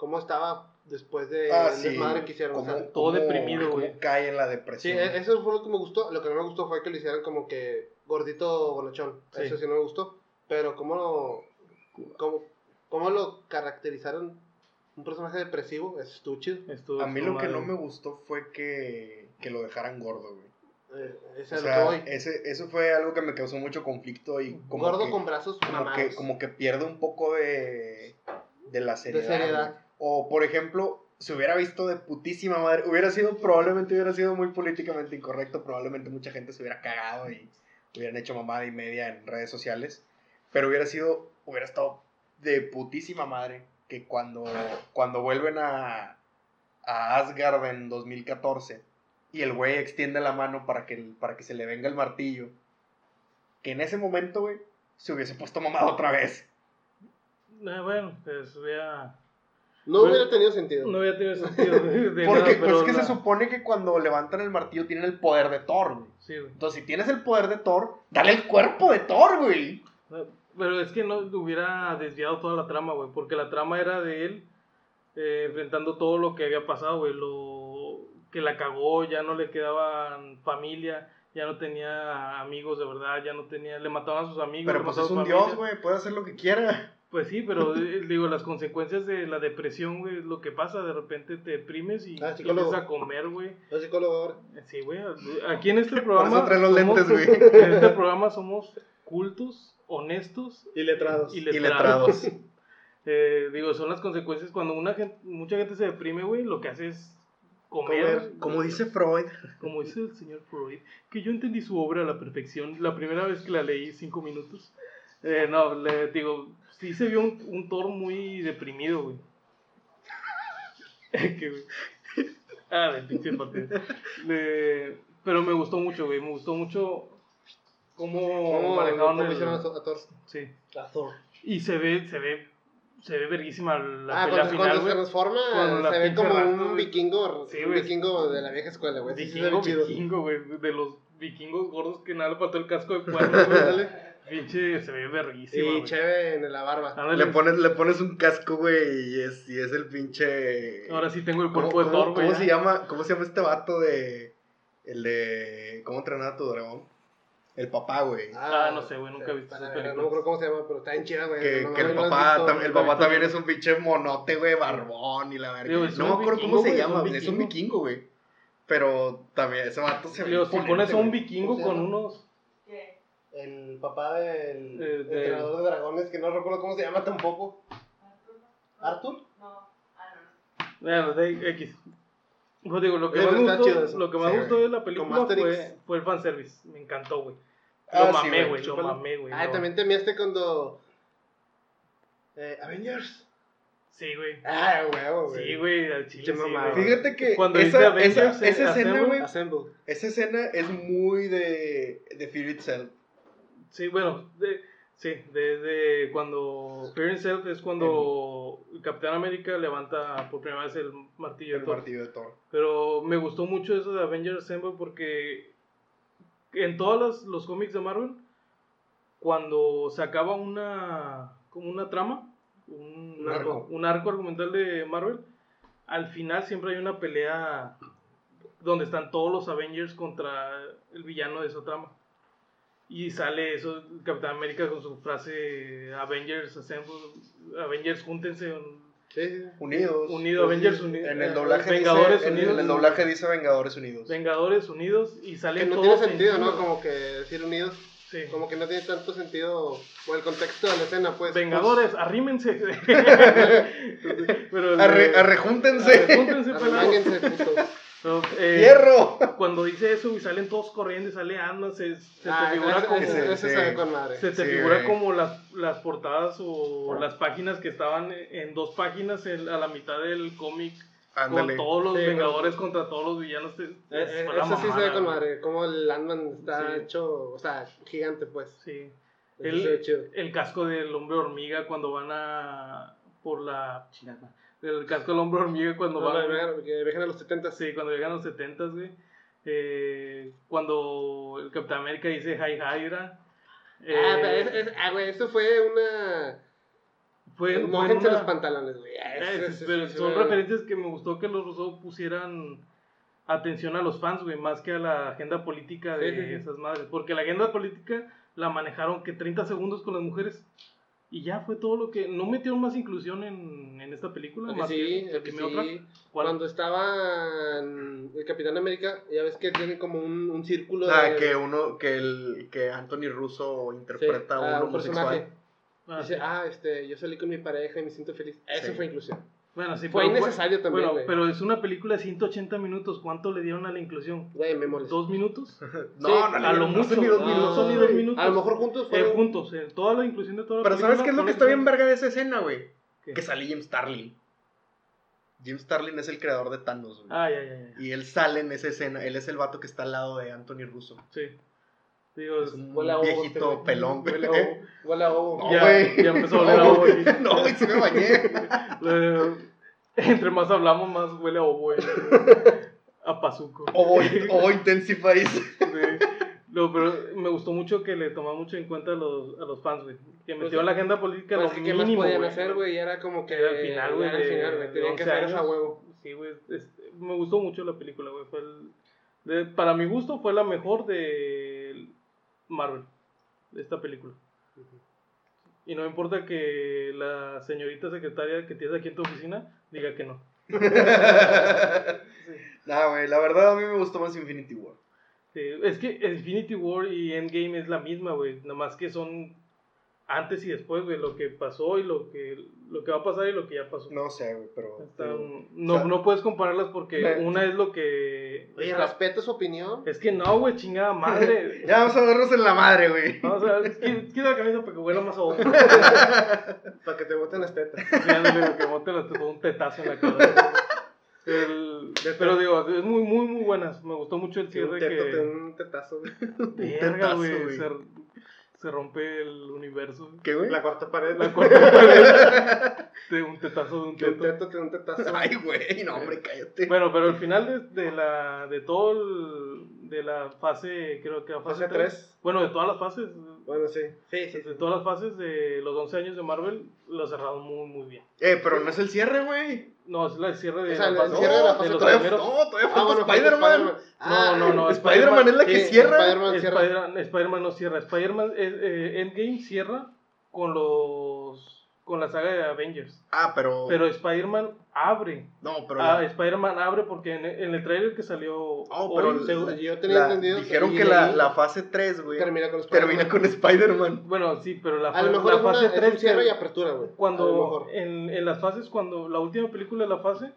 cómo estaba después de Ah, el sí. desmadre que hicieron. o sea, todo deprimido, güey. cae en la sí, depresión. e- eso fue lo que me gustó. Lo que no me gustó fue que lo hicieran como que gordito bonachón. Sí. Eso sí no me gustó. Pero cómo lo, cómo, cómo lo caracterizaron un personaje depresivo, estuvo chido. Estuvo A mí lo que madre. no me gustó fue que, que lo dejaran gordo, güey. Eh, ese O es lo sea, ese, eso fue algo que me causó mucho conflicto y como Gordo que, con brazos como mamados. que, como que pierde un poco de, de la seriedad. seriedad. O, por ejemplo, se hubiera visto de putísima madre, hubiera sido, probablemente hubiera sido muy políticamente incorrecto, probablemente mucha gente se hubiera cagado y hubieran hecho mamada y media en redes sociales, pero hubiera sido, hubiera estado de putísima madre que cuando, cuando vuelven a, a Asgard en 2014 y el güey extiende la mano para que, para que se le venga el martillo, que en ese momento, güey, se hubiese puesto mamado otra vez. Eh, bueno, pues hubiera- No hubiera tenido sentido. no había tenido sentido. Porque nada, pues, pero es que la- se supone que cuando levantan el martillo tienen el poder de Thor, güey. Sí, güey. Entonces, si tienes el poder de Thor, dale el cuerpo de Thor, güey. Pero es que no hubiera desviado toda la trama, güey, porque la trama era de él eh, enfrentando todo lo que había pasado, güey, lo que la cagó, ya no le quedaban familia, ya no tenía amigos de verdad, ya no tenía, le mataban a sus amigos. Pero pues es un familia. dios, güey, puede hacer lo que quiera. Pues sí, pero eh, digo, las consecuencias de la depresión, güey, es lo que pasa, de repente te deprimes y Ah, empiezas a comer, güey. Soy psicólogo ahora. Sí, güey, aquí en este programa... eso trae los somos- lentes, güey. En este programa somos cultos, honestos Y letrados. y Y letrados. Eh, digo, son las consecuencias cuando una gente, mucha gente se deprime, güey, lo que hace es comer, Comer, Como dice Freud. como dice el señor Freud, que yo entendí su obra a la perfección, la primera vez que la leí, cinco minutos. Eh, no, le digo, sí se vio un, un Thor muy deprimido, güey. Que, güey. Ah, del pinche partido. Le- pero me gustó mucho, güey, me gustó mucho cómo ¿Cómo, manejaron cómo el- hicieron a a Thor? Sí. A Thor. Y se ve, se ve, se ve verguísima la ah, pelea cuando, final, cuando se transforma, se ve como un güey. vikingo, Sí, un güey. vikingo de la vieja escuela, güey. Sí, sí, Vikingo, chido. vikingo, güey. De los vikingos gordos que nada le faltó el casco de cuerno, güey. Pinche, se ve verguísima, Y cheve en la barba. Le pones, le pones un casco, güey, y es, y es el pinche. Ahora sí tengo el ¿Cómo, cuerpo de cómo- Thor, güey. cómo se llama, ¿Cómo se llama este vato de. El de. ¿Cómo entrenar a tu dragón? El papá, güey. Ah, no sé, güey, nunca he visto para esas ver, películas. No me acuerdo cómo se llama, pero está bien chida, güey. que, no que el papá, visto. tam- el papá visto, también es un pinche monote, güey, barbón y la verga. Digo, no me acuerdo vikingo, cómo se güey, es un llama, es un vikingo. güey. Pero también ese vato se ve Digo, si pones a un vikingo ¿Cómo se con llama? unos. El papá del Eh, de- entrenador de dragones, que no recuerdo cómo se llama tampoco. ¿Arthur? ¿Arthur? No. Ah, no, no. Bueno, de X. Pues digo, lo que Pero más chido gustó, lo que más Sí, gustó de la película fue, fue el fanservice. Me encantó, güey. Lo Ah, sí, mamé, güey, güey, lo mamé, güey. Ah, lo- también te miaste cuando. Eh, Avengers. Sí, güey. Ah, huevo, güey. Sí, güey, al chile, sí. Fíjate que Cuando esa, Avengers, esa, eh, esa escena, Assemble, güey, esa escena es muy de, de Fear Itself. Sí, bueno, de, sí, desde cuando Fear Itself es cuando Capitán América levanta por primera vez el martillo de El Thor. martillo de Thor. Pero me gustó mucho eso de Avengers Assemble porque en todos los, los cómics de Marvel, cuando se acaba una, como una trama, un, Un arco. un arco argumental de Marvel, al final siempre hay una pelea donde están todos los Avengers contra el villano de esa trama. Y sale eso, Capitán América con su frase Avengers Assemble, Avengers júntense, Sí, sí. Unidos. unido, Avengers unidos. En el doblaje Vengadores dice, en- unidos. En el doblaje dice Vengadores Unidos. Vengadores unidos y Que salen no todos tiene sentido. ¿no? Como que decir unidos. Sí. Como que no tiene tanto sentido. O el contexto de la escena, pues. Vengadores, arrímense. Pero Arre, arrejúntense. arrejúntense, Pues, putos. Eh, ¡Hierro! Cuando dice eso, y salen todos corriendo y sale Ant-Man, se, se Ah, te figura ese- como... ese- ese Sí. sabe con madre. Se te Sí, figura güey. como las, las portadas o las páginas que estaban en dos páginas en- a la mitad del cómic con todos los Sí, Vengadores contra todos los villanos. te- Eh, sí se ve con madre. Como el Landman está Sí. hecho, o sea, gigante, pues. Sí. El- casco del hombre hormiga cuando van a... por la... chingada. El casco del hombre hormiga cuando No, no, que viajan a los 70 Sí, cuando llegan los 70 güey. Eh, cuando el Capitán América dice Hi Hydra. eh, Ah, pero es- es- ah, güey, eso fue una. fue, Mójense una- los pantalones, güey. Ah, Eh, eso- pero son referencias que me gustó que los rusos pusieran atención a los fans, güey, más que a la agenda política de Sí, sí, sí. esas madres. Porque la agenda política la manejaron que 30 segundos con las mujeres. Y ya fue todo lo que. No metieron más inclusión en, en esta película. Más sí, que, el que dime otra. sí. ¿Cuál? Cuando estaban el Capitán América, ya ves que tiene como un, un círculo Ah, de. que uno, que el, que Anthony Russo sí, interpreta a a un homosexual. personaje. Ah, Dice, sí. ah, este, yo salí con mi pareja y me siento feliz. Eso Sí. fue inclusión. Bueno, sí, Fue pero innecesario también, Bueno, güey. pero es una película de 180 minutos. ¿Cuánto le dieron a la inclusión? Güey, me molestó. ¿Dos minutos? No, Sí, no, a lo no son mucho, ni dos no, minutos, no son ni dos minutos. A lo mejor juntos Eh, fueron. juntos, eh, toda la inclusión de toda la Pero ¿sabes qué es lo son que está bien verga de esa escena, güey? ¿Qué? Que sale Jim Starlin. Jim Starlin es el creador de Thanos, güey. Ah, ya, ya, ya. Y él sale en esa escena. Él es el vato que está al lado de Anthony Russo. Sí. Digo, Es un Huele a ovo, viejito este güey. pelón, güey. Huele a ovo. Huele a ovo. No, ya, güey. ya empezó a oler a ovo aquí. No, güey, sí me bañé. Eh, Entre más hablamos, más huele a ovo, güey. A pazuco. Ovo, ovo Intensifies. Sí. No, pero me gustó mucho que le tomaba mucho en cuenta a los, a los fans, güey. Que Pues, metieron la agenda política Pues, lo ¿qué más mínimo, podían hacer, güey? Y era como que. Era el final, güey. Final, de Tenían que 11 hacer eso a años. huevo. Sí, güey. es- me gustó mucho la película, güey. Fue el- de- para mi gusto, fue la mejor de Marvel. De esta película. Y no me importa que la señorita secretaria que tienes aquí en tu oficina diga que no. Nah, güey, la verdad a mí me gustó más Infinity War. Sí, es que Infinity War y Endgame es la misma, güey. Nada más que son antes y después, güey. Lo que pasó y lo que, lo que va a pasar y lo que ya pasó. No sé, güey, pero. Está- pero- no, o sea, no puedes compararlas porque Me- una es lo que... Oye, está- respeto su opinión. Es que no, güey, chingada madre. Ya vamos a darnos en la madre, güey. Vamos a ver, quita la camisa para que huela más a ojo. Para que te boten las tetas. Ándale, que bote la- todo un petazo en la cara. El- pero digo, es muy, muy, muy buenas. Me gustó mucho el Un cierre teto, que... un tetazo, güey. Verga, tetazo, güey. Se, rompe el universo. ¿Qué, güey? La cuarta pared. La cuarta pared de un tetazo de un De un teto. teto, de un tetazo. Ay, güey, no, hombre, cállate. Bueno, pero al final de, de la de todo el, de la fase, creo que la fase, Fase 3. tres. Bueno, de todas las fases, Bueno, sí. Sí, sí. de todas las fases de los 11 años de Marvel, lo cerraron muy, muy bien. Eh, pero no es el cierre, güey. No, es la cierre de O sea, la el fase, cierre de la de fase los todavía, primeros. no, todavía Ah, falta bueno, falta Spider-Man. Ah, No, no, no, Spider-Man es la que sí, cierra. Spider-Man cierra. Spider-Man Spider-Man no cierra. Spider-Man eh, eh, Endgame cierra con los con la saga de Avengers. Ah, pero. Pero Spider-Man abre. no, pero. Ah, Spider-Man abre porque en, en el trailer que salió Oh, hoy, pero se- Yo tenía la- entendido. Dijeron que la, la fase 3, güey. termina con Spider-Man. Termina con Spider-Man. bueno, sí, pero la, A lo mejor la es, una, fase es 3 un cierre y apertura, güey. A lo cuando mejor. en, en las fases cuando la última película de la fase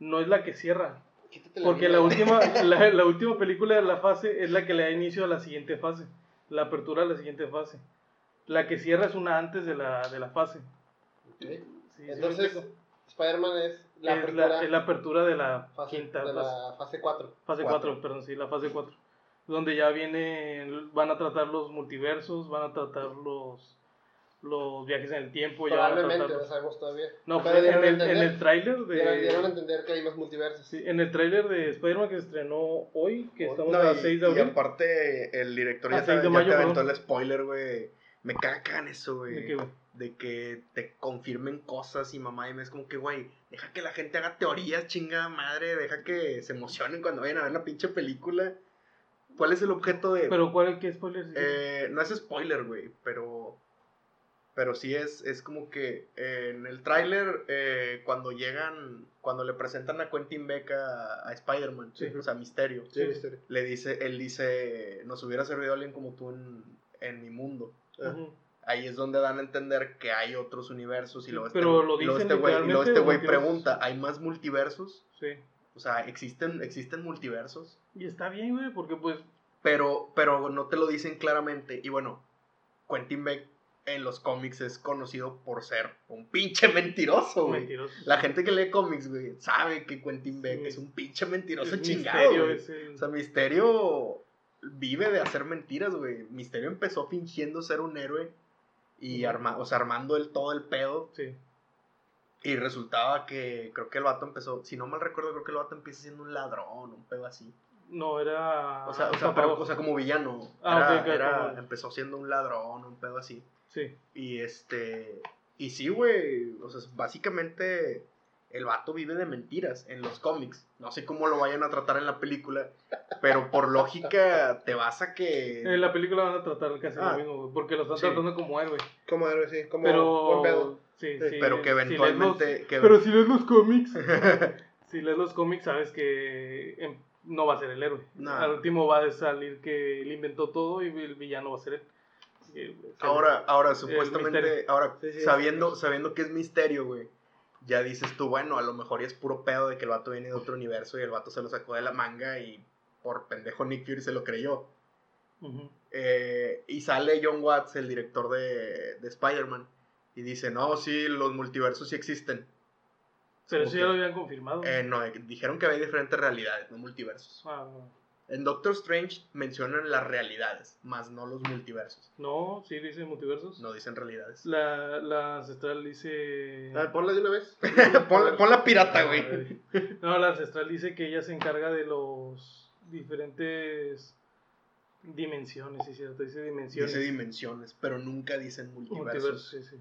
no es la que cierra, Quítate porque la última la, la última película de la fase es la que le da inicio a la siguiente fase, la apertura a la siguiente fase. La que cierra es una antes de la de la fase. Sí, sí Entonces, explico. Spider-Man es la es, apertura la, es la apertura de la fase, quinta de fase. la fase 4. Fase Cuatro. 4, perdón, sí, la fase 4. Donde ya viene, van a tratar los multiversos, van a tratar los, los viajes en el tiempo. Ya Probablemente, tratar no sabemos todavía. No, Pero en el, en entender- el tráiler Dieron, dieron a de... entender que hay más multiversos. sí, en el tráiler de Spider-Man que se estrenó hoy, que estamos No, a y, 6 de y abril. aparte, el director ya, te, 6 de ya mayo, te aventó perdón. el spoiler, güey. Me cagan eso, güey. ¿De qué, güey? de que te confirmen cosas y mamá y me es como que, güey, deja que la gente haga teorías, chingada madre, deja que se emocionen cuando vayan a ver la pinche película. ¿Cuál es el objeto de...? Pero ¿cuál qué spoiler? sí? Eh, no es spoiler, güey, pero... Pero sí es, es como que eh, en el tráiler, eh, cuando llegan, cuando le presentan a Quentin Beck a, a Spider-Man, Sí. o sea, Misterio, Sí, historia. le dice, él dice, nos hubiera servido alguien como tú en, en mi mundo. Ahí es donde dan a entender que hay otros universos y luego este, Pero lo dicen este güey luego este güey pregunta, ¿hay más multiversos? Sí. O sea, existen, existen multiversos, Y está bien, güey, porque pues. pero, pero no te lo dicen claramente. Y bueno, Quentin Beck en los cómics es conocido por ser un pinche mentiroso, güey. Mentiroso. La gente que lee cómics, güey, sabe que Quentin Beck Sí. es un pinche mentiroso Es chingado, misterio ese. O sea, Misterio vive de hacer mentiras, güey. Misterio empezó fingiendo ser un héroe y arma, o sea, armando el, todo el pedo. Sí. Y resultaba que creo que el vato empezó, si no mal recuerdo, creo que el vato empieza siendo un ladrón, un pedo así. No, era. O sea, o sea, pero, o sea como villano. Ah, Era- ok, ok, era- empezó siendo un ladrón, un pedo así. Sí. Y este. Y sí, güey. O sea, básicamente. El vato vive de mentiras en los cómics. No sé cómo lo vayan a tratar en la película. Pero por lógica, te vas a que. En la película van a tratar casi Ah. lo mismo, güey, porque lo están Sí. tratando como héroe. Como héroe, sí. Como Pero. buen pedo. Sí, Sí, sí, pero que si lees los- eventualmente. que- Pero si lees los cómics. si lees los cómics, sabes que em, no va a ser el héroe. No. Al último va a salir que él inventó todo y el villano va a ser él. Y- Ahora, ahora, misterio. supuestamente. Ahora, Sí, sí, sabiendo, sabiendo que es misterio, güey. Ya dices tú, bueno, a lo mejor ya es puro pedo de que el vato viene de otro universo y el vato se lo sacó de la manga y por pendejo Nick Fury se lo creyó. Eh, y sale John Watts, el director de, de Spider-Man, y dice, no, sí, los multiversos sí existen. Pero eso ya lo habían confirmado. Eh, no, dijeron que había diferentes realidades, no multiversos. Ah, no. En Doctor Strange mencionan las realidades, más no los multiversos. No, sí dice multiversos. No dicen realidades. La, la ancestral dice. A ver, ponla de una vez. pon, pon la pirata, güey. No, la ancestral dice que ella se encarga de los diferentes dimensiones, sí, cierto, dice dimensiones. Dice dimensiones, pero nunca dicen multiversos. Multiversos, sí, sí.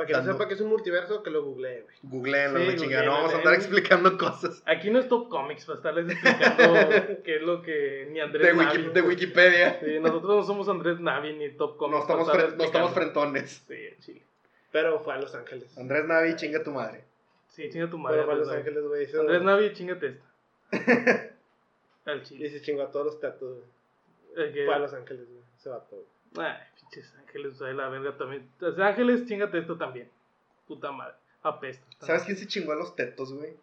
Para que no Dando- sepa que es un multiverso, que lo googlee, güey. Googleenlo, Sí, chingada. No vamos a andar eh. explicando cosas. Aquí no es Top Comics para estarles explicando qué es lo que ni Andrés De, Navi. Wiki- de Wikipedia. Sí, nosotros no somos Andrés Navi ni Top Comics. No estamos, fre- no estamos frentones. Sí, chile. Pero fue a Los Ángeles. Andrés Navi, chinga tu madre. Sí, chinga tu madre. Pero fue a Andrés Los Navi. Ángeles, güey. Andrés Navi, chingate esta. Al Y chile. se chingó a todos los tetos, güey. Fue a Los Ángeles, güey. Se va todo. Ay, pinches ángeles, o sea, la verga también. Los ángeles, chingate esto también. Puta madre. Apesta. ¿Sabes quién se chingó a los tetos, güey?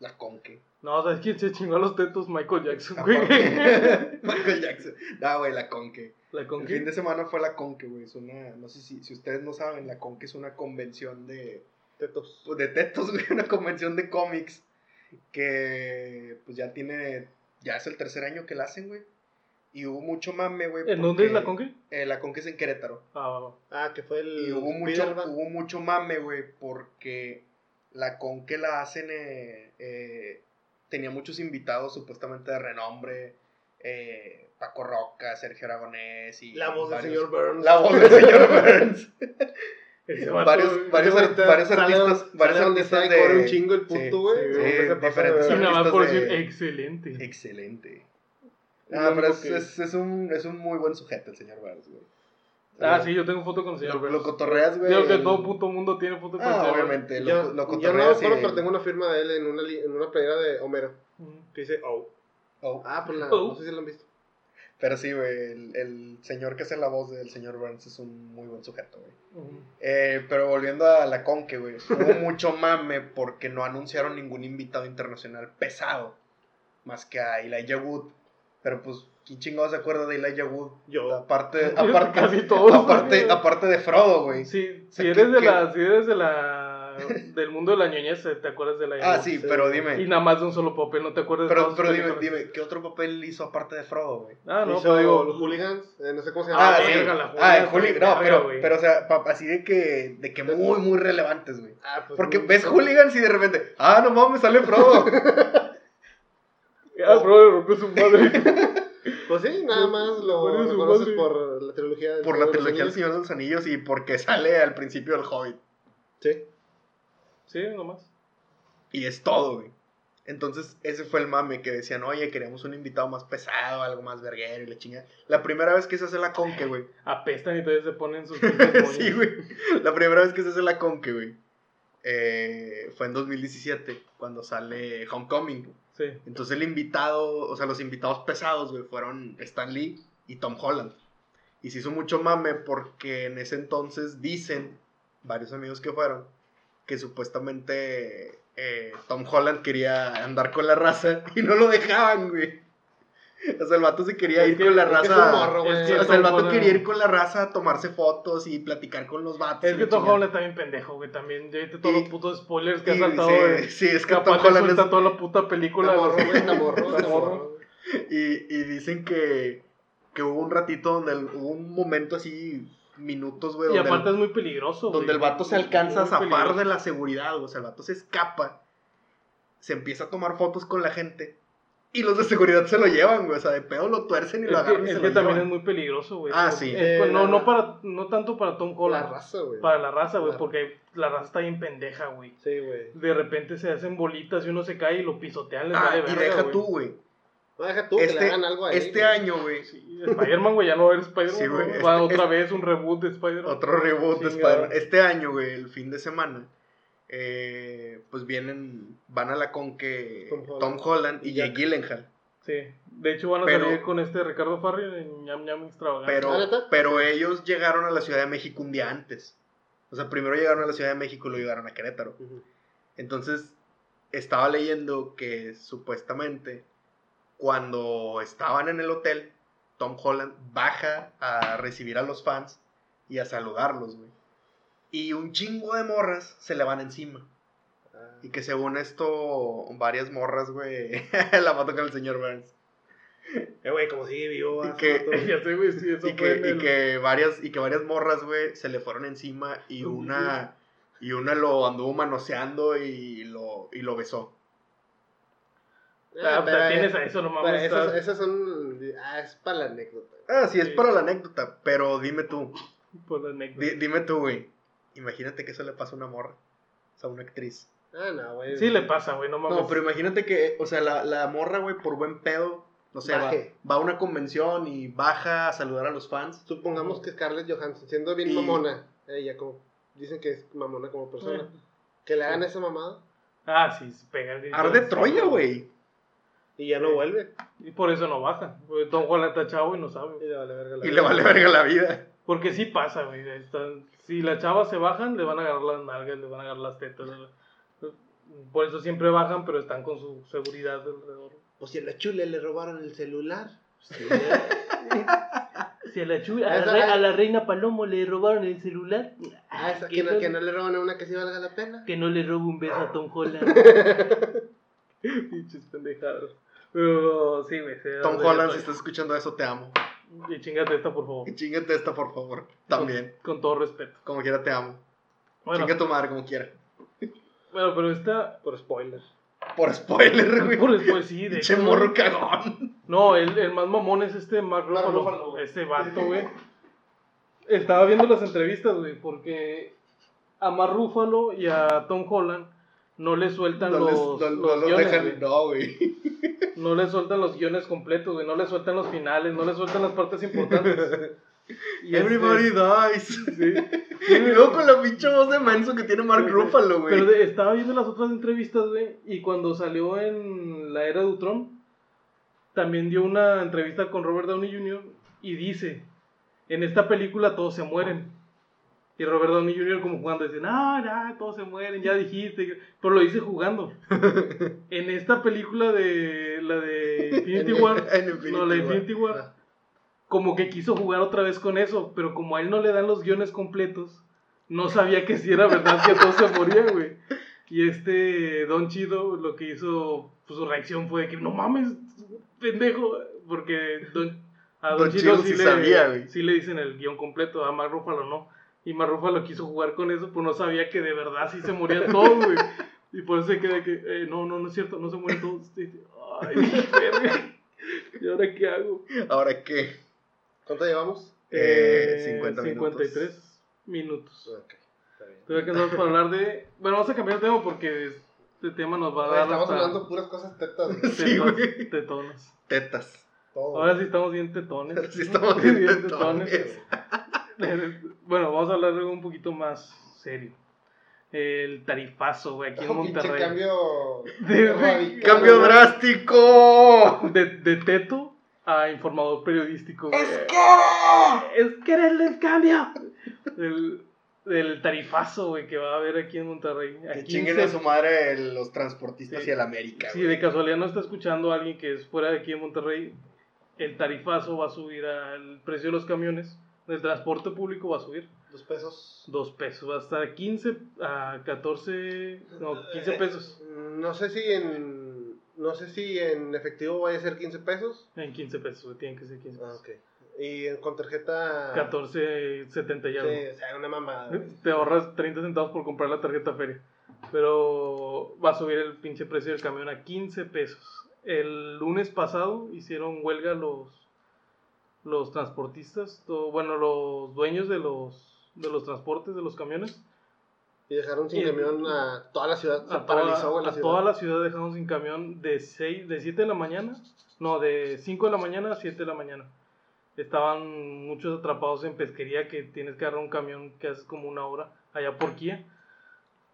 La conque. No, ¿sabes quién se chingó a los tetos? Michael Jackson, güey. Michael Jackson. No, güey, la conque. La El con fin de semana fue la conque, güey. Es una, no sé si, si ustedes no saben, la conque es una convención de, Tetos. pues, de tetos, güey, una convención de cómics que pues ya tiene, ya es el tercer año que la hacen, güey. Y hubo mucho mame, güey. ¿En dónde es la conque? eh, la conque es en Querétaro. Ah. Ah, que fue el. Y hubo mucho, Spider-Man. hubo mucho mame, güey, porque la con que la hacen eh, eh, tenía muchos invitados supuestamente de renombre. eh, Paco Roca, Sergio Aragonés y La voz del señor Burns. La voz del señor Burns. Varios varios, varios sale artistas, varios artistas de un chingo el puto, sí, güey. sí, pasa diferentes de- Y nada más artistas por de- decir excelente. Excelente. Ah, pero es, que- es, es un, es un muy buen sujeto el señor Burns, güey. Ah, sí, yo tengo foto con el señor Lo, Burns. lo cotorreas, güey. Creo que el- todo puto mundo tiene foto con el Ah, señor obviamente. Lo, Yo, lo yo no cotorreas acuerdo, y- pero tengo una firma de él en una, en una playera de Homero. Que dice, oh. Oh. Ah, pues la, Oh. no sé si lo han visto. Pero sí, güey, el, el señor que hace la voz del señor Burns es un muy buen sujeto, güey. Eh, pero volviendo a la conque, güey, hubo mucho mame porque no anunciaron ningún invitado internacional pesado, más que a Elijah Wood. Pero pues, ¿quién chingado se acuerda de Elijah Wood? Yo. Aparte, aparte, Casi todos. aparte, aparte de Frodo, güey. Sí, sea, si eres ¿qué- de la, si eres de la, del mundo de la ñoñez, te acuerdas de la Ah, ñoñez. sí, sí. pero Y dime, nada más de un solo papel, no te acuerdas de pero, todas sus pero dime, dime, ¿qué otro papel hizo aparte de Frodo, güey? Ah, no, hizo pero digo, los hooligans. eh, no sé cómo se llama. Ah, Ah, sí. la Ah, Juli- está no, pero, güey. pero, o sea, pa- así de que, de que muy, muy relevantes, güey. Ah, pues, Porque ves hooligans y de repente, ah, no mames, sale Frodo. Ah, bro, le rompió su madre. Pues sí, nada más lo Por eso, conoces madre. por la trilogía del Por la Señor de los trilogía del Anillos. Señor de los Anillos y porque sale al principio del Hobbit. Sí. Sí, nomás. Y es todo, güey. Entonces, ese fue el mame que decían, oye, queremos un invitado más pesado, algo más verguero y la chingada. La primera vez que se hace la conque, güey. Apestan y todavía se ponen sus sí, güey. La primera vez que se hace la conque, güey. eh, fue en 2017, cuando sale Homecoming. Entonces el invitado, o sea, los invitados pesados, güey, fueron Stan Lee y Tom Holland. Y se hizo mucho mame porque en ese entonces dicen, varios amigos que fueron, que supuestamente eh, Tom Holland quería andar con la raza y no lo dejaban, güey. O sea, el vato se quería ir con la raza. o sea, el vato quería ir con la raza a tomarse fotos y platicar con los vatos. Es que Tom. Holland está bien pendejo, güey. También, ya viste todos los putos spoilers que ha saltado, sí, es que Tom Holland es, toda la puta película. Y, y dicen que, que hubo un ratito donde hubo un momento así, minutos, güey, Y aparte el, es muy peligroso, güey. donde el vato se alcanza a zafar peligroso. de la seguridad, güey. O sea, el vato se escapa, se empieza a tomar fotos con la gente y los de seguridad se lo llevan, güey. O sea, de pedo lo tuercen y lo Es agarran es se que lo también es muy peligroso, güey. Ah, sí. pues, Eh, no, la- no, para, no tanto para Tom La Holland. raza, güey. Para la raza, güey, La- porque la raza está bien pendeja, güey. Sí, güey. De repente se hacen bolitas y uno se cae y lo pisotean, les Ah, vale y verga, deja güey. tú, güey. No, deja tú que le Este, hagan algo ahí. este güey. año, güey, Sí, Spider-Man, güey, ya no eres Spider-Man. Sí, güey. Va este- otra este- vez un reboot de Spider-Man. Otro reboot de. Spider-Man. Este año, güey, el fin de semana, eh, pues vienen, van a la con que Tom Tom Holland. Y Y Jake. Gyllenhaal. Sí. De hecho, van a Pero- salir con este Ricardo Farri en Ñam Ñam Extravagante. Pero, pero ellos llegaron a la Ciudad de México un día antes. O sea, primero llegaron a la Ciudad de México y luego llegaron a Querétaro. Entonces, estaba leyendo que supuestamente cuando estaban en el hotel, Tom Holland baja a recibir a los fans y a saludarlos, güey. Y un chingo de morras se le van encima. Ah. Y que según esto, varias morras, güey, la mató con el señor Burns. Eh, güey, como sigue vivo. Y que- ya sé, güey, sí, eso Y que, y el- que varias, y que varias morras, güey, se le fueron encima y una, y una lo anduvo manoseando y lo, y lo besó. Ah, pero, pues, tienes eh, a eso, no pero mames. esas, son. Ah, es para la anécdota. Ah, sí, es Sí. para la anécdota, pero dime tú, Por la anécdota. di- dime tú, güey, imagínate que eso le pasa a una morra, o sea, a una actriz. Ah, no, güey. Sí le pasa, güey, no mames. No, pero imagínate que, o sea, la, la morra, güey, por buen pedo, no sé, va, va a una convención y baja a saludar a los fans. Supongamos que Scarlett Johansson, siendo bien Y- mamona, ella como. Dicen que es mamona como persona. Eh. Que le hagan esa mamada Ah, sí, se pega. el- Arde Troya, güey. y ya no Sí. vuelve. Y por eso no baja. Porque Tom Holland está chavo y no sabe. Y le vale verga la Y vida. le vale verga la vida. Porque sí pasa, güey. están- Si las chavas se bajan, le van a agarrar las nalgas, le van a agarrar las tetas. Por eso siempre bajan, pero están con su seguridad alrededor. O si a la chule le robaron el celular. Si a la, chu- a la re- a la reina Palomo le robaron el celular, Ah, esa, que, no, que no le roban a una que sí valga la pena. que no le robe un beso a Tom Holland. Pinches pendejadas. Pero sí, güey. se- Tom Holland, si estás escuchando eso, te amo. Y chingate esta, por favor. Y chingate esta, por favor. También. Con, con todo respeto. Como quiera, te amo. Bueno, Chinga tu madre como quiera. bueno pero esta. Por spoiler. Por spoiler, güey. Por después sí, de hecho, morro cagón. No, el, el más mamón es este Mark Ruffalo. Este vato, güey. Estaba viendo las entrevistas, güey, porque a Mark Ruffalo y a Tom Holland no le sueltan No, los, les, no, los guiones, dejan. güey. No, güey. No le sueltan los guiones completos, güey. No le sueltan los finales, no le sueltan las partes importantes. Y Everybody este- dies. sí. Y luego con la pinche voz de menso que tiene Mark Sí. Ruffalo, güey. Pero de- estaba viendo las otras entrevistas, güey, y cuando salió en la era de Ultron, también dio una entrevista con Robert Downey Jr. y dice, en esta película todos se mueren. Y Robert Downey Jr. como jugando dice, no, ya, todos se mueren, ya dijiste, pero lo dice jugando. en esta película de la de Infinity War, En Infinity no, la de. Infinity War, Ah. como que quiso jugar otra vez con eso, pero como a él no le dan los guiones completos, no sabía que si era verdad que todos se morían, güey. Y este Don Chido lo que hizo, pues su reacción fue de que no mames, pendejo, porque Don, a Don, Don Chido, Chido sí, sí le, sabía, sí le dicen el guion completo, a Mark Ruffalo no. Y Mark Ruffalo quiso jugar con eso, pues no sabía que de verdad sí se morían todos, güey. Y por eso se queda que, eh, no, no, no es cierto, no se mueren todos. Ay, verga. ¿Y ahora qué hago? Ahora qué. ¿Cuánto llevamos? Eh, 50 minutos. 53 minutos. Ok, está bien. Que hablar de. Bueno, vamos a cambiar de tema porque este tema nos va a dar. Estamos hasta hablando puras cosas tetas. güey. Sí, güey. tetones. Tetas. Todo. Ahora sí estamos bien tetones. Sí estamos bien tetones. bueno, vamos a hablar de algo un poquito más serio. El tarifazo, güey, aquí en Monterrey. cambio. De- ¡Cambio drástico! De, de teto a informador periodístico, güey. ¡Es que! Es que eres el cambio. El- del tarifazo, güey, que va a haber aquí en Monterrey. A Que 15 chinguen a su madre el- los transportistas Sí. y el América. Si de casualidad no está escuchando a alguien que es fuera de aquí en Monterrey, el tarifazo va a subir al precio de los camiones. El transporte público va a subir Dos pesos. dos pesos. Va a estar a 15 a 14, no, 15 pesos. No sé si en. No sé si en efectivo vaya a ser 15 pesos. En 15 pesos, tienen que ser 15 Ah, pesos. ok. Y en- con tarjeta. 14.70 y algo. Sí, o sea, una mamada. güey. Te ahorras 30 centavos por comprar la tarjeta feria. Pero va a subir el pinche precio del camión a 15 pesos. El lunes pasado hicieron huelga los, los transportistas, bueno, los dueños de los, de los transportes de los camiones. Y dejaron sin Y- camión a toda la ciudad. Se A, paralizó, toda, güey, la a ciudad. toda la ciudad dejaron sin camión de, 6, de 7 de la mañana, no, de 5 de la mañana a 7 de la mañana. Estaban muchos atrapados en pesquería que tienes que agarrar un camión que haces como una hora allá por Kia.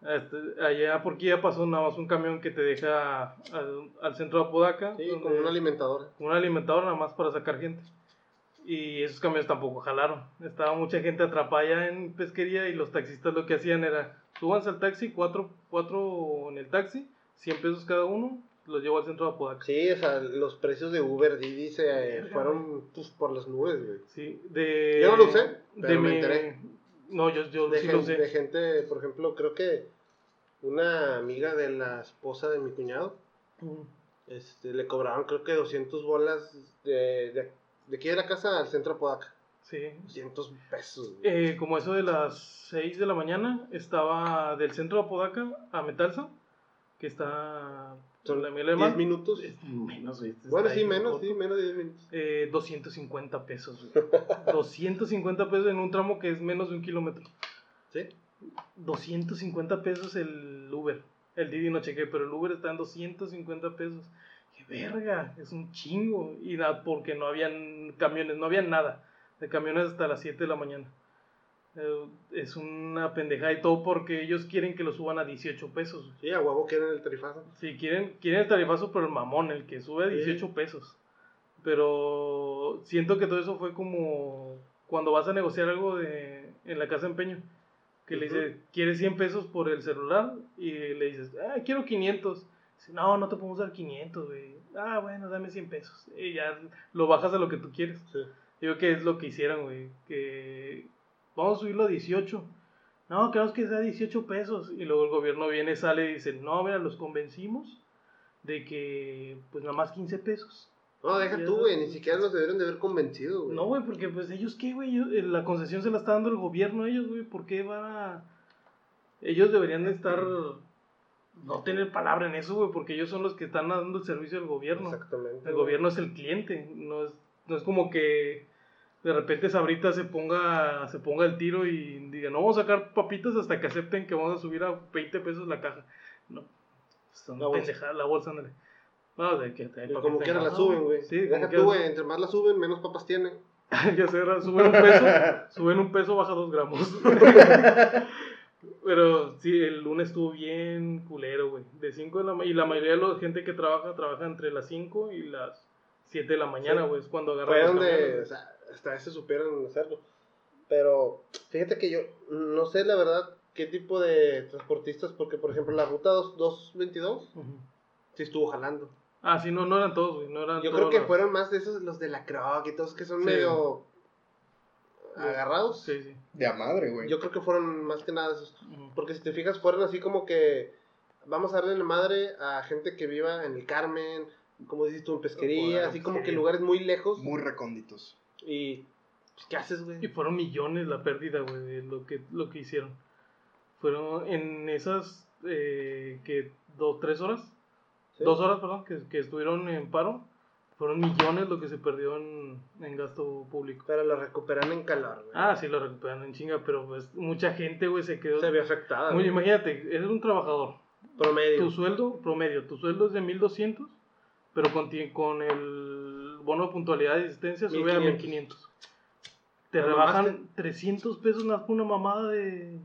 Este, allá por Kia pasó nada más un camión que te deja al, al centro de Apodaca. Sí, con una alimentadora. con un alimentador nada más para sacar gente. Y esos camiones tampoco jalaron. Estaba mucha gente atrapada en pesquería y los taxistas lo que hacían era, súbanse al taxi, cuatro, cuatro en el taxi, 100 pesos cada uno, los llevo al centro de Apodaca. Sí, o sea, los precios de Uber Didi se eh, fueron pues, por las nubes, güey. Sí, de... Yo no lo usé, pero de me mi- enteré. No, yo, yo De, sí gen- lo usé. de gente, por ejemplo, creo que una amiga de la esposa de mi cuñado, Mm. este, le cobraron creo que 200 bolas de, de, de aquí de la casa al centro de Apodaca. Sí. 200 pesos. güey. Eh, como eso de las 6 de la mañana, estaba del centro de Apodaca a Metalsa, que está... Son la Miguel 10 Alemán. minutos. Es menos, güey, este Bueno, sí, menos, sí, menos de 10 minutos. Eh, 250 pesos. güey. 250 pesos en un tramo que es menos de un kilómetro. ¿Sí? 250 pesos el Uber. El Didi no chequé, pero el Uber está en 250 pesos. ¡Qué verga! Es un chingo. Y nada, porque no habían camiones, no había nada de camiones hasta las 7 de la mañana. Eh, es una pendejada y todo porque ellos quieren que lo suban a 18 pesos. Sí, a huevo quieren el tarifazo. Sí, quieren, quieren el tarifazo, pero el mamón, el que sube a Sí. 18 pesos. Pero siento que todo eso fue como cuando vas a negociar algo de, en la casa de empeño. Que le dices, ¿quieres 100 pesos por el celular? Y le dices, ah, quiero 500. No, no te podemos dar 500, güey. Ah, bueno, dame 100 pesos. Y ya lo bajas a lo que tú quieres. Sí. Digo que es lo que hicieron, güey. Que vamos a subirlo a 18. No, queremos que sea 18 pesos. Y luego el gobierno viene, sale y dice, no, mira, los convencimos de que, pues nada más 15 pesos. No, deja tú, güey, ni siquiera los debieron de haber convencido, güey. No, güey, porque pues ellos qué, güey, eh, la concesión se la está dando el gobierno a ellos, güey. ¿Por qué van a...? Ellos deberían de estar... No tener palabra en eso, güey, porque ellos son los que están dando el servicio al gobierno. Exactamente. El güey. gobierno es el cliente, no es, no es como que de repente Sabrita se ponga, se ponga el tiro y diga, no vamos a sacar papitas hasta que acepten que vamos a subir a 20 pesos la caja. No, son La bolsa. pendejadas, la bolsa, ándale. No, de que te Y como quiera la suben, güey. Sí, Deja tú, güey, entre más la suben, menos papas tienen. ya sé, era, suben un peso, suben un peso, baja dos gramos. Pero sí, el lunes estuvo bien culero, güey. De 5 de la ma- Y la mayoría de la gente que trabaja, trabaja entre las 5 y las 7 de la mañana, Sí. güey. Es cuando agarran Fue donde, o sea, hasta ese supieron hacerlo. Pero fíjate que yo no sé la verdad qué tipo de transportistas, porque por ejemplo la ruta 2- 222 Ujú. sí estuvo jalando. Ah, sí, no, no eran todos, güey. No eran Yo todos creo que los- fueron más de esos los de la Croc y todos que son Sí. medio agarrados. Sí, sí. De a madre, güey. Yo creo que fueron más que nada esos. Porque si te fijas, fueron así como que vamos a darle la madre a gente que viva en el Carmen, como dices tú, en pesquería, así como que lugares muy lejos. Muy recónditos. Y, pues, ¿qué haces, güey? Y fueron millones la pérdida, güey, de lo que, lo que hicieron. Fueron en esas, eh, que, dos, tres horas, ¿Sí? dos horas, perdón, que, que estuvieron en paro, fueron millones lo que se perdió en, en gasto público. Pero lo recuperan en calor, güey. Ah, sí, lo recuperan en chinga, pero pues mucha gente, güey, se quedó... Se ve afectada. Muy- güey. imagínate, eres un trabajador, Promedio. tu sueldo promedio, tu sueldo es de 1200, pero con, con el bono de puntualidad y asistencia sube a 1500. 1500. Te ¿Lo rebajan mamaste? 300 pesos más por una mamada de.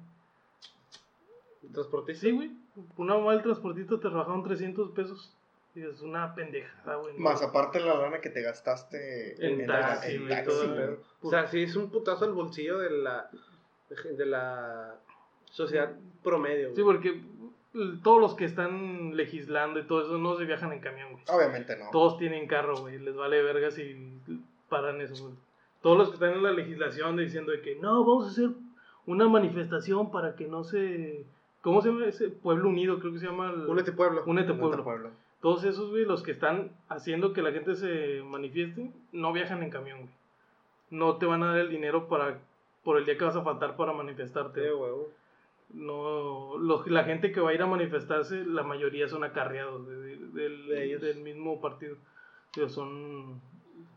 Transportista. Sí, güey. Una mamada del transportista te rebajaron 300 pesos. Es una pendejada, güey. ¿no? Más aparte la lana que te gastaste En en taxi, en taxi, todo. O sea, sí es un putazo al bolsillo de la de, la sociedad promedio. Sí, güey. porque l- todos los que están legislando y todo eso no se viajan en camión, güey. Obviamente no. Todos tienen carro, güey. Les vale verga si paran eso, güey. Todos los que están en la legislación diciendo de que no, vamos a hacer una manifestación para que no se... ¿Cómo se llama ese? Pueblo Unido, creo que se llama. el- Únete pueblo. Únete pueblo. Todos esos, güey, los que están haciendo que la gente se manifieste, no viajan en camión, güey. No te van a dar el dinero para por el día que vas a faltar para manifestarte. Sí, huevo. No, los- la gente que va a ir a manifestarse, la mayoría son acarreados de- de- del, De ellos. del mismo partido. Digo, son,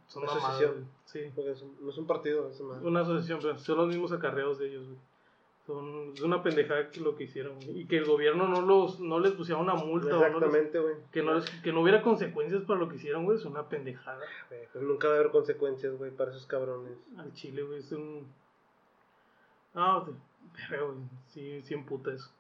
son Una asociación. güey. Sí, Porque es un- no es un partido, es más. una asociación, pero son los mismos acarreados de ellos, güey. Son, es una pendejada que lo que hicieron. Y que el gobierno no, los, no les pusiera una multa Exactamente, güey. que, no les- que no hubiera consecuencias para lo que hicieron, güey. Es una pendejada. Güey, Pues nunca va a haber consecuencias, güey, para esos cabrones. Al chile, güey, es un. Ah, pero, güey, sí, sí emputa eso.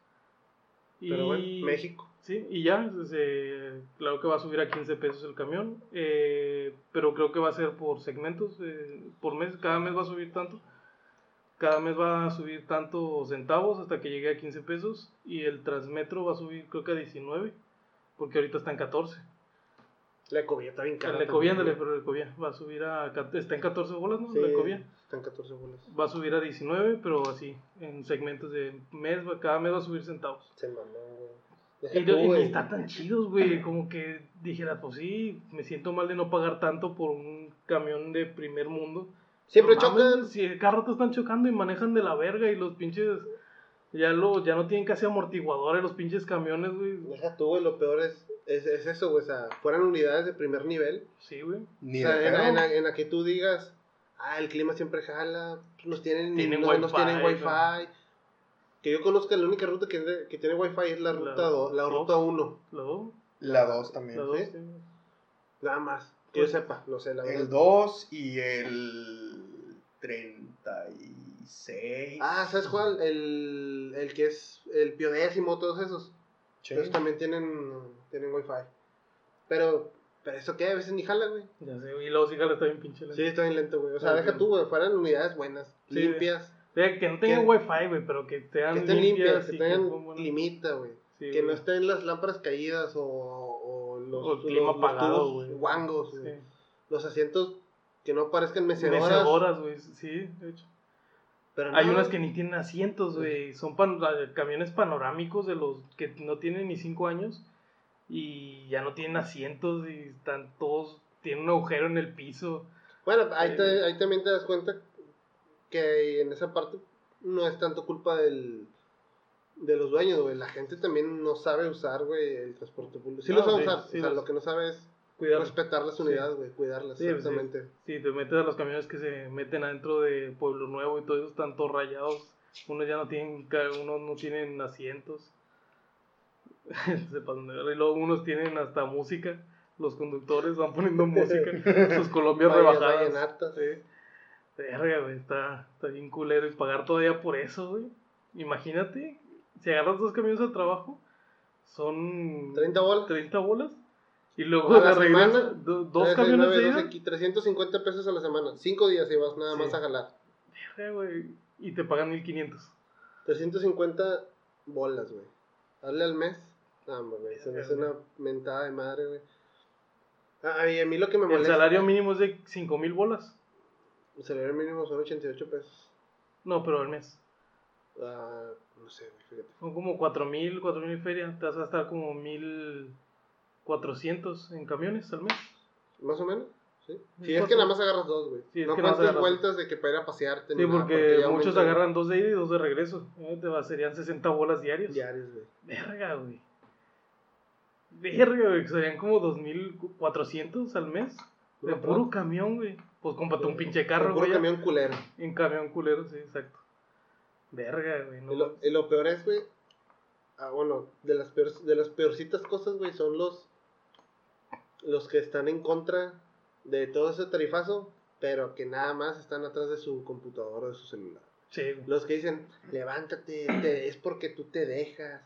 Pero bueno, México. Sí, y ya, se- claro que va a subir a 15 pesos el camión, eh, pero creo que va a ser por segmentos, eh, por mes, cada mes va a subir tanto. Cada mes va a subir tantos centavos hasta que llegue a 15 pesos y el Transmetro va a subir creo que a 19, porque ahorita está en 14. La ecovía está bien cara. El Ecovía, ándale, pero el Ecovía va a subir a, está en 14 bolas, ¿no? Sí, El Ecovía. están 14 bolas. Va a subir a 19, pero así, en segmentos de mes, cada mes va a subir centavos. Se mamó, güey. Y, tú, y están tan chidos, güey. Como que dijera, pues sí, me siento mal de no pagar tanto por un camión de primer mundo. Siempre No mames, chocan. Si cada rato están chocando y manejan de la verga y los pinches. Ya, lo, ya no tienen casi amortiguadores los pinches camiones, güey. Deja tú, güey, lo peor es, es, es eso, güey. O sea, fueran unidades de primer nivel. Sí, güey. Ni o sea, de en, pedo. en la- en la que tú digas, ah, el clima siempre jala, nos tienen, Tienen no- nos wifi, tienen ¿no? wifi. Que yo conozca, la única ruta que, de- que tiene wifi es la La ruta, do- la dos. ruta 1. La 2. La 2 también. La 2, ¿sí? sí. Nada más. Que yo sepa, no sé, la El verdad. 2 y el 36. Ah, ¿sabes cuál? El, el que es el piodécimo, todos esos. Sí. Esos también tienen, tienen wifi. Pero, pero eso qué, a veces ni jala, güey. Ya sé, güey. Y luego sí, jala, está bien pinche. lento. Sí, está bien lento, güey. O sea, Ah, deja sí. tú, güey, fueran unidades buenas, Sí. limpias, O sea, que no tengan Que- wifi, güey, pero que sean que estén limpias, limpias que tengan limita, güey. Sí, que no estén las lámparas caídas o, o los, O el clima los- los apagado, tubos güey. guangos, güey. Sí. Los asientos que no parezcan mecedoras. Mecedoras, güey. Sí, de hecho. Pero Hay no, unas que ni tienen asientos, güey. Son pan- camiones panorámicos de los que no tienen ni 5 años y ya no tienen asientos y están todos, tienen un agujero en el piso. Bueno, ahí, Eh. te- ahí también te das cuenta que en esa parte no es tanto culpa del, de los dueños, güey. La gente también no sabe usar, güey, el transporte público. Sí No, lo sabe sí, usar, sí o sea, lo que no sabe es Cuidado. respetar las Sí. unidades, güey, cuidarlas, Sí, pues, exactamente. Si te metes a los camiones que se meten adentro de Pueblo Nuevo y todo eso, están todos rayados. Unos ya no tienen, unos no tienen asientos. Y luego unos tienen hasta música. Los conductores van poniendo música. Sus Colombias rebajadas. vallenatas. Sí. Verga, güey, está, está bien culero y pagar todavía por eso, güey. Imagínate, si agarras dos camiones al trabajo, son 30 bolas. 30 bolas. Y luego A la regreso, semana, do- dos camiones de ida. qui- 350 pesos a la semana. Cinco días y vas nada Sí. más a jalar. Verga, güey, Y te pagan 1500. 350 bolas, güey. Hazle al mes. No, güey. Se me hace Verga. una mentada de madre, güey. Ah, y a mí lo que me El molesta. salario mínimo es de 5000 bolas. El salario mínimo son 88 pesos. No, pero al mes. Ah, no sé, fíjate. Son como 4000, 4000 ferias. Te vas a gastar como 1400 en camiones al mes. Más o menos, sí. Sí, Si es que nada más agarras dos, güey. Sí, no que agarras vueltas de que para ir a pasearte. Sí, porque muchos aumenta agarran dos de ida y dos de regreso. Eh, serían 60 bolas diarios. Diarios, güey. Verga, güey. Verga, güey. Serían como 2400 al mes. De Puro camión, güey. Pues cómprate un pinche carro, güey. camión culero. En camión culero, sí, exacto. Verga, güey. No, Y, lo, y lo peor es, güey. Ah, bueno, de las, peor, de las peorcitas cosas, güey, son los. Los que están en contra de todo ese tarifazo, pero que nada más están atrás de su computadora o de su celular. Sí. Los que dicen, levántate, te- es porque tú te dejas.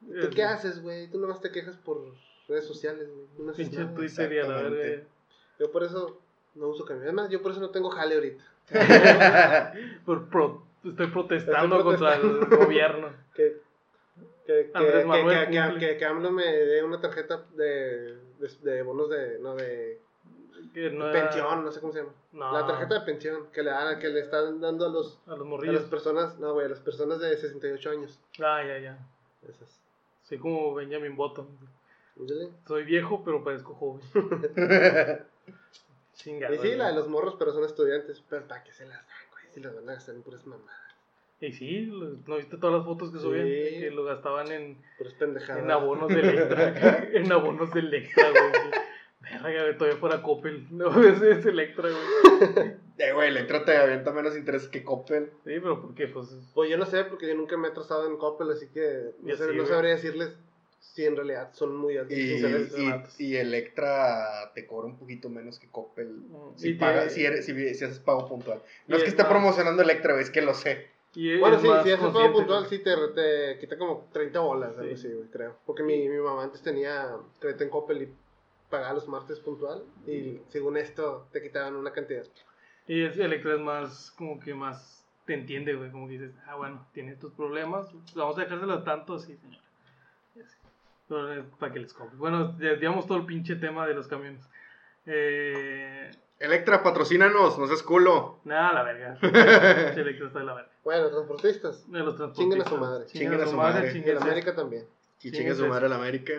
¿Tú Eh, qué haces, güey? Tú nomás te quejas por redes sociales, güey. Pinche. Twitter la verga. Yo por eso no uso camión. Además, yo por eso no tengo jale ahorita. Por pro- estoy protestando Estoy contra el protestando. gobierno. Que, que, que, Andrés que, Manuel que, que- que AMLO me dé una tarjeta de, de, de bonos de, no, de Que no era- pensión, no sé cómo se llama. No. La tarjeta de pensión que le, dan, que le están dando a los A los a las morrillos. personas, no, güey, a las personas de 68 años. Ah, ya, ya. Esas. Soy como Benjamin Button. Soy viejo, pero parezco joven. Chingada. Y sí, la de los morros, pero son estudiantes. Pero ¿para qué se las dan, güey? Si las van a gastar en puras mamadas. Y sí, ¿no viste todas las fotos que subían? Sí. Que lo gastaban en, en abonos de Electra. en abonos de Electra, güey. Verga, todavía fuera Coppel. No, ese es Electra, güey. Eh, güey, Electra te avienta menos interés que Coppel. Sí, pero ¿por qué? Pues Pues yo no sé, porque yo nunca me he atrasado en Coppel, así que no, Yo sé- sí, no güey. sabría decirles si en realidad son muy altos. Y, y, y Electra te cobra un poquito menos que Coppel. Mm, Si, tiene- si, eres, si, si haces pago puntual. No Y es que es esté más- promocionando Electra, güey, es que lo sé. Y Bueno, sí, si haces pago puntual, sí te, te quita como 30 bolas, algo Sí. así, güey, creo. Porque mi, mi mamá antes tenía crédito en Coppel y pagaba los martes puntual. Y según esto, te quitaban una cantidad. Y es, Electra es más, como que más, te entiende, güey, como que dices, ah, bueno, tiene estos problemas, vamos a dejárselo tanto, sí, señora. Pero, eh, para que les compre. Bueno, ya digamos todo el pinche tema de los camiones. Eh, Electra, patrocínanos, no seas culo. nada, la verga. Electra está de la verga. Bueno, transportistas. De los Chinguen a su transportistas. madre. Chinguen a su madre, Y en chinguen a América también. Y Sí, chingue su madre la América.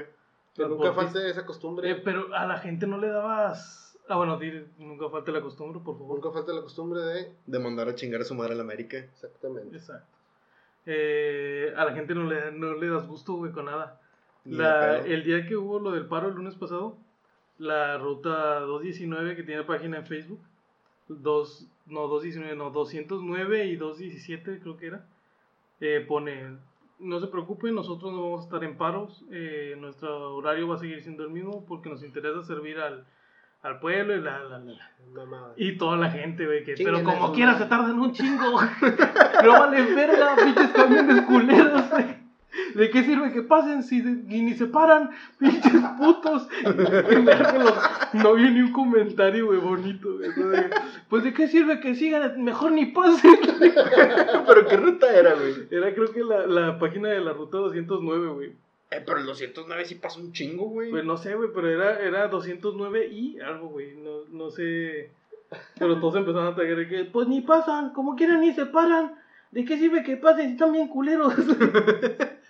Que nunca Transportistas. falte esa costumbre. Eh, pero a la gente no le dabas... Ah, bueno, di- nunca falte la costumbre, por favor. Nunca falte la costumbre de. De mandar a chingar a su madre a la América. Exactamente. Exacto. Eh, a la gente no le, no le das gusto, güey, con nada. La- el día que hubo lo del paro el lunes pasado, la ruta 219 que tiene página en Facebook, dos, no 219, no 209 y 217 creo que era, eh, pone, no se preocupen, nosotros no vamos a estar en paros, eh, nuestro horario va a seguir siendo el mismo porque nos interesa servir al, al pueblo y la, la, la, la". Mamada. Y toda la gente, güey, que, pero como quiera madre. se tardan un chingo. no vale verga, pinches camiones culeros, güey. ¿De qué sirve que pasen si ni, se paran? Pinches putos. No vi ni un comentario, güey, bonito, güey. Pues de qué sirve que sigan, mejor ni pasen. Pero qué ruta era, güey. Era creo que la, la página de la ruta 209, güey. Eh, pero el 209 sí pasa un chingo, güey. Pues no sé, güey, pero era, era 209 y algo, güey. No, no sé. Pero todos empezaron a de que, pues ni pasan, como quieran ni se paran. ¿De qué sirve que pasen si están bien culeros?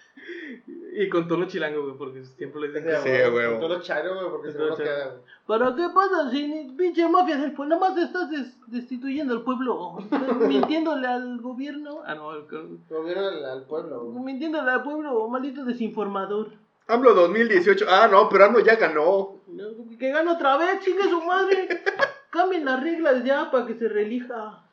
y con tono chilango, güey, porque siempre les dicen Sí, que. a huevo. Con todo lo chairo, güey, porque si no queda, güey. ¿Para qué pasa si ni pinche mafia del pueblo? Nada más estás des- destituyendo al pueblo, mintiéndole al gobierno. Ah, no, al- vieron al, pueblo, güey. mintiéndole al pueblo, maldito desinformador. AMLO 2018. Ah, no, pero AMLO ya ganó. Que gane otra vez, chingue su madre. Cambien las reglas ya para que se relija.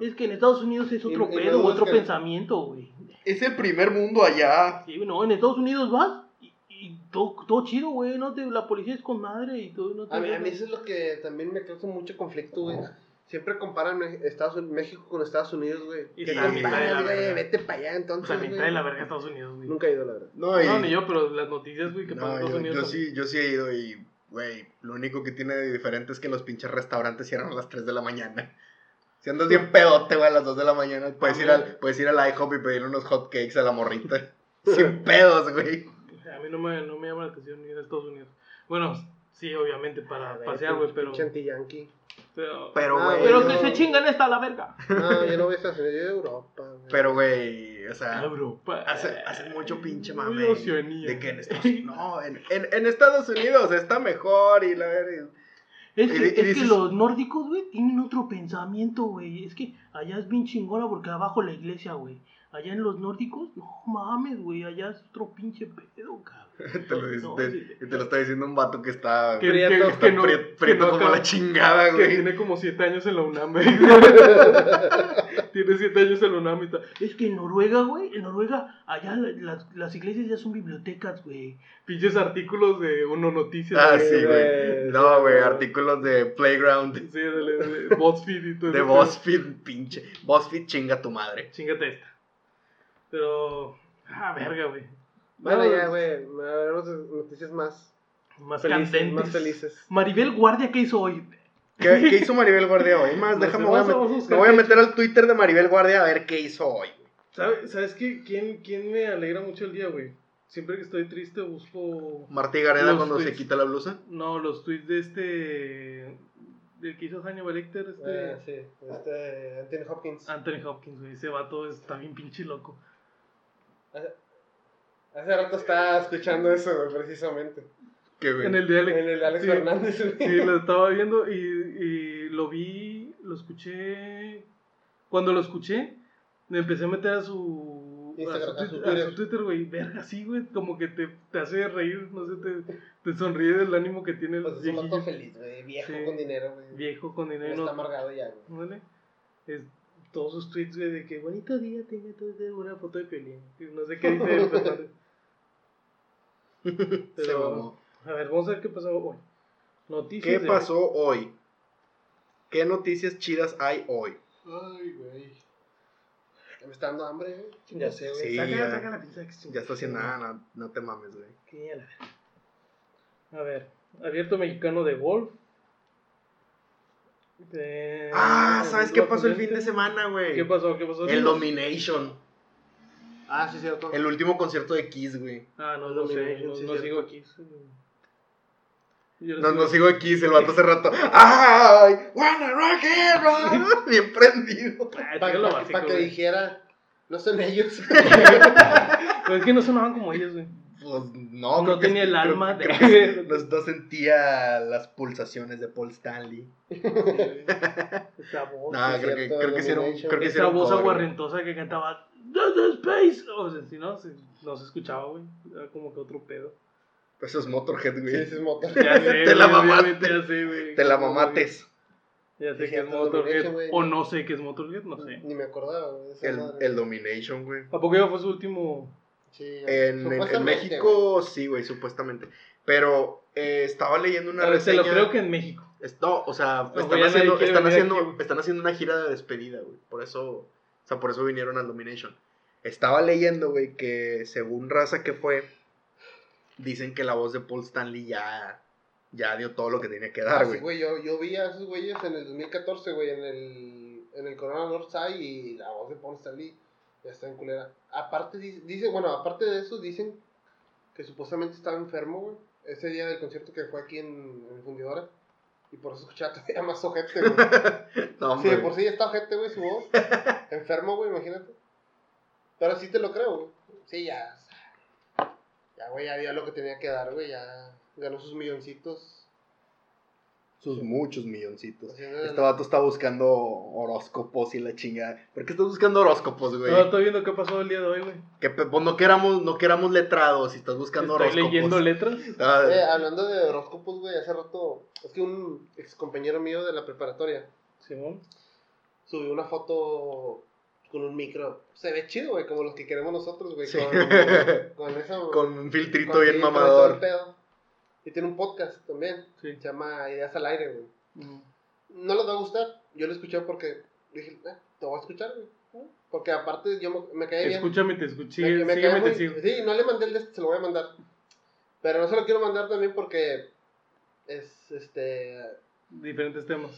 Es que en Estados Unidos es otro Y- pedo, otro pensamiento, güey. Es el primer mundo allá. Sí, no, en Estados Unidos vas y, y todo, todo chido, güey. No te, la policía es con madre y todo. No te A mí, a mí eso es lo que también me causa mucho conflicto, güey. Siempre comparan Estados Unidos, México con Estados Unidos, güey. Y ¿Qué también trae la verga. Vete para allá, O entonces, sea, me güey. trae la verga a Estados Unidos, güey. Nunca he ido, la verdad. No, y- No, ni yo, pero las noticias, güey, que no, pasan en Estados Unidos. yo también. sí, yo sí he ido y, güey, lo único que tiene de diferente es que los pinches restaurantes cierran a las 3 de la mañana. Si andas bien pedote, güey, a las 2 de la mañana, puedes ir al, puedes ir al IHOP y pedir unos hot cakes a la morrita. Sin pedos, güey. A mí no me, no me llama la atención ir a Estados Unidos. Bueno, sí, obviamente, para ver, pasear, güey, pero. pinche anti-yankee. Pero, Pero, Ah, güey. pero que se chingan esta a la verga. No, yo no voy a Estados Unidos, yo a Europa, güey. Pero, güey, o sea, Europa. hace, hace mucho pinche mame. De que en Estados Unidos. No, en, en, en Estados Unidos está mejor y la verga. Es que, es que los nórdicos, güey, tienen otro pensamiento, güey. Es que allá es bien chingona porque abajo la iglesia, güey. Allá en los nórdicos, no mames, güey. Allá es otro pinche pedo, cabrón. Te lo, No, te- sí. y te lo está diciendo un vato que está. Que- prieto, que- que está que no- priet- que prieto no como la chingada, Que güey. tiene como siete años en la UNAM, güey. Tiene siete años en la UNAM y tal. Es que en Noruega, güey, en Noruega, allá la- las, las iglesias ya son bibliotecas, güey. Pinches artículos de Uno Noticias. Ah, sí, güey. güey. No, güey, artículos de Playground. Sí, de, de, de BuzzFeed y todo De eso. BuzzFeed, pinche. BuzzFeed chinga tu madre. Chingate esta. Pero. Ah, verga, güey. Bueno, No, ya, güey. Hablamos de noticias más Más felices. candentes. Más felices. Maribel Guardia, ¿qué hizo hoy? ¿Qué, qué hizo Maribel Guardia hoy? Más, No déjame, voy a me voy a meter al Twitter de Maribel Guardia a ver qué hizo hoy. güey. ¿Sabe- ¿Sabes qué? ¿Quién, ¿Quién me alegra mucho el día, güey? Siempre que estoy triste busco... Martí Gareda cuando se quita la blusa. No, los tweets de este... Del que hizo Hannibal Lecter, este... Ah, sí, este, Anthony Hopkins. Anthony Hopkins, güey. Ese vato está bien pinche loco. Hace rato estaba escuchando eso, güey, precisamente. Que. En el de Alex. En el de Alex Sí. Fernández, güey. Sí, lo estaba viendo y, y lo vi, lo escuché. Cuando lo escuché, me empecé a meter a su. A su, a su Twitter, güey. Verga, sí, güey. Como que te, te hace reír, no sé, te, te sonríe del ánimo que tiene el Pues es un feliz, güey. Viejo Sí. con dinero, güey. viejo con dinero. Está amargado ya, güey. Ándale. Es, todos sus tweets, güey, de que bonito día, tenga una foto de Piolín. No sé qué dice él, pero- Se mamó. A ver, vamos a ver qué pasó hoy. Noticias. ¿Qué pasó hoy? ¿Qué noticias chidas hay hoy? Ay, güey. Me está dando hambre, güey. Ya sé, güey. Sí, saca, ya. saca la pizza. que Ya está haciendo nada, no, no te mames, güey. A ver, abierto mexicano de golf. De- Ah, ¿sabes qué pasó el fin de semana, güey? ¿Qué pasó? ¿Qué pasó? El Domination. Ah, sí, cierto. El último concierto de Kiss, güey. Ah, no, no sé. Domination, No, sí, no sigo. Yo No, no sigo aquí, el vato hace rato. ¡Ay! ¡Wanna rock roll! Bien prendido. Ah, Para lo que güey. dijera, no son ellos. Pero es que no sonaban como ellos, güey. Pues no, No tenía el creo- alma de- creo que No, no sentía las pulsaciones de Paul Stanley. Esa voz. No, creo que, creo que hicieron. Domination. Creo que Esa voz aguarrentosa que cantaba "There's the Space. O sea, si no, se- no se escuchaba, güey. Era como que otro pedo. Eso es Motorhead, Sí, güey. ese es motor. Ya sé, Te la güey, mamaste. obviamente Ya sé, güey. Te la mamates. Ya sé Dije, que es Motorhead. Domination, güey. O no sé qué es Motorhead, no sé. Ni me acordaba, güey. El, madre. el Domination, güey. ¿A poco ya fue su último? Sí, En, en- México, sí, güey, supuestamente. Pero eh, estaba leyendo una A ver, te reseña. lo creo que en México. Es- No, o sea, No, están, haciendo, están, haciendo, aquí, están haciendo una gira de despedida, güey. Por eso, o sea, por eso vinieron al Domination. Estaba leyendo, güey, que según raza que fue, dicen que la voz de Paul Stanley ya, ya dio todo lo que tenía que Ah, dar, sí, güey. güey, yo, yo vi a esos güeyes en el 2014, güey, en el, en el Corona Northside y la voz de Paul Stanley ya está en culera. Aparte, di- dice, bueno, aparte de eso, dicen que supuestamente estaba enfermo, güey, ese día del concierto que fue aquí en, en Fundidora. Y por eso escuchaba todavía más ojete, güey. No, Sí, por sí ya está ojete, güey, su voz. Enfermo, güey, imagínate. Pero sí te lo creo, güey. Sí, ya. Ya, güey, ya dio lo que tenía que dar, güey. Ya ganó sus milloncitos. Sus muchos milloncitos. Haciendo Este vato está buscando horóscopos y la chingada. ¿Por qué estás buscando horóscopos, güey? No, estoy viendo qué pasó el día de hoy, güey. Que pues no queramos, no queramos letrados si estás buscando Estoy horóscopos. leyendo letras. Ah, Eh, hablando de horóscopos, güey, hace rato. Es que un ex compañero mío de la preparatoria Simón. subió una foto con un micro. Se ve chido, güey, como los que queremos nosotros, güey. Sí. Con, con eso. con un filtrito con bien mamador. Y tiene un podcast también. Sí. Se llama Ideas al Aire, güey. Mm. No les va a gustar. Yo lo escuché porque dije, eh, te voy a escuchar, güey. Porque aparte yo me, me caí bien. Escúchame, te escucho. Me- Sigue, me sígueme, cae te sigo. Sí, no le mandé el de este, se lo voy a mandar. Pero no se lo quiero mandar también porque es, este... Diferentes temas.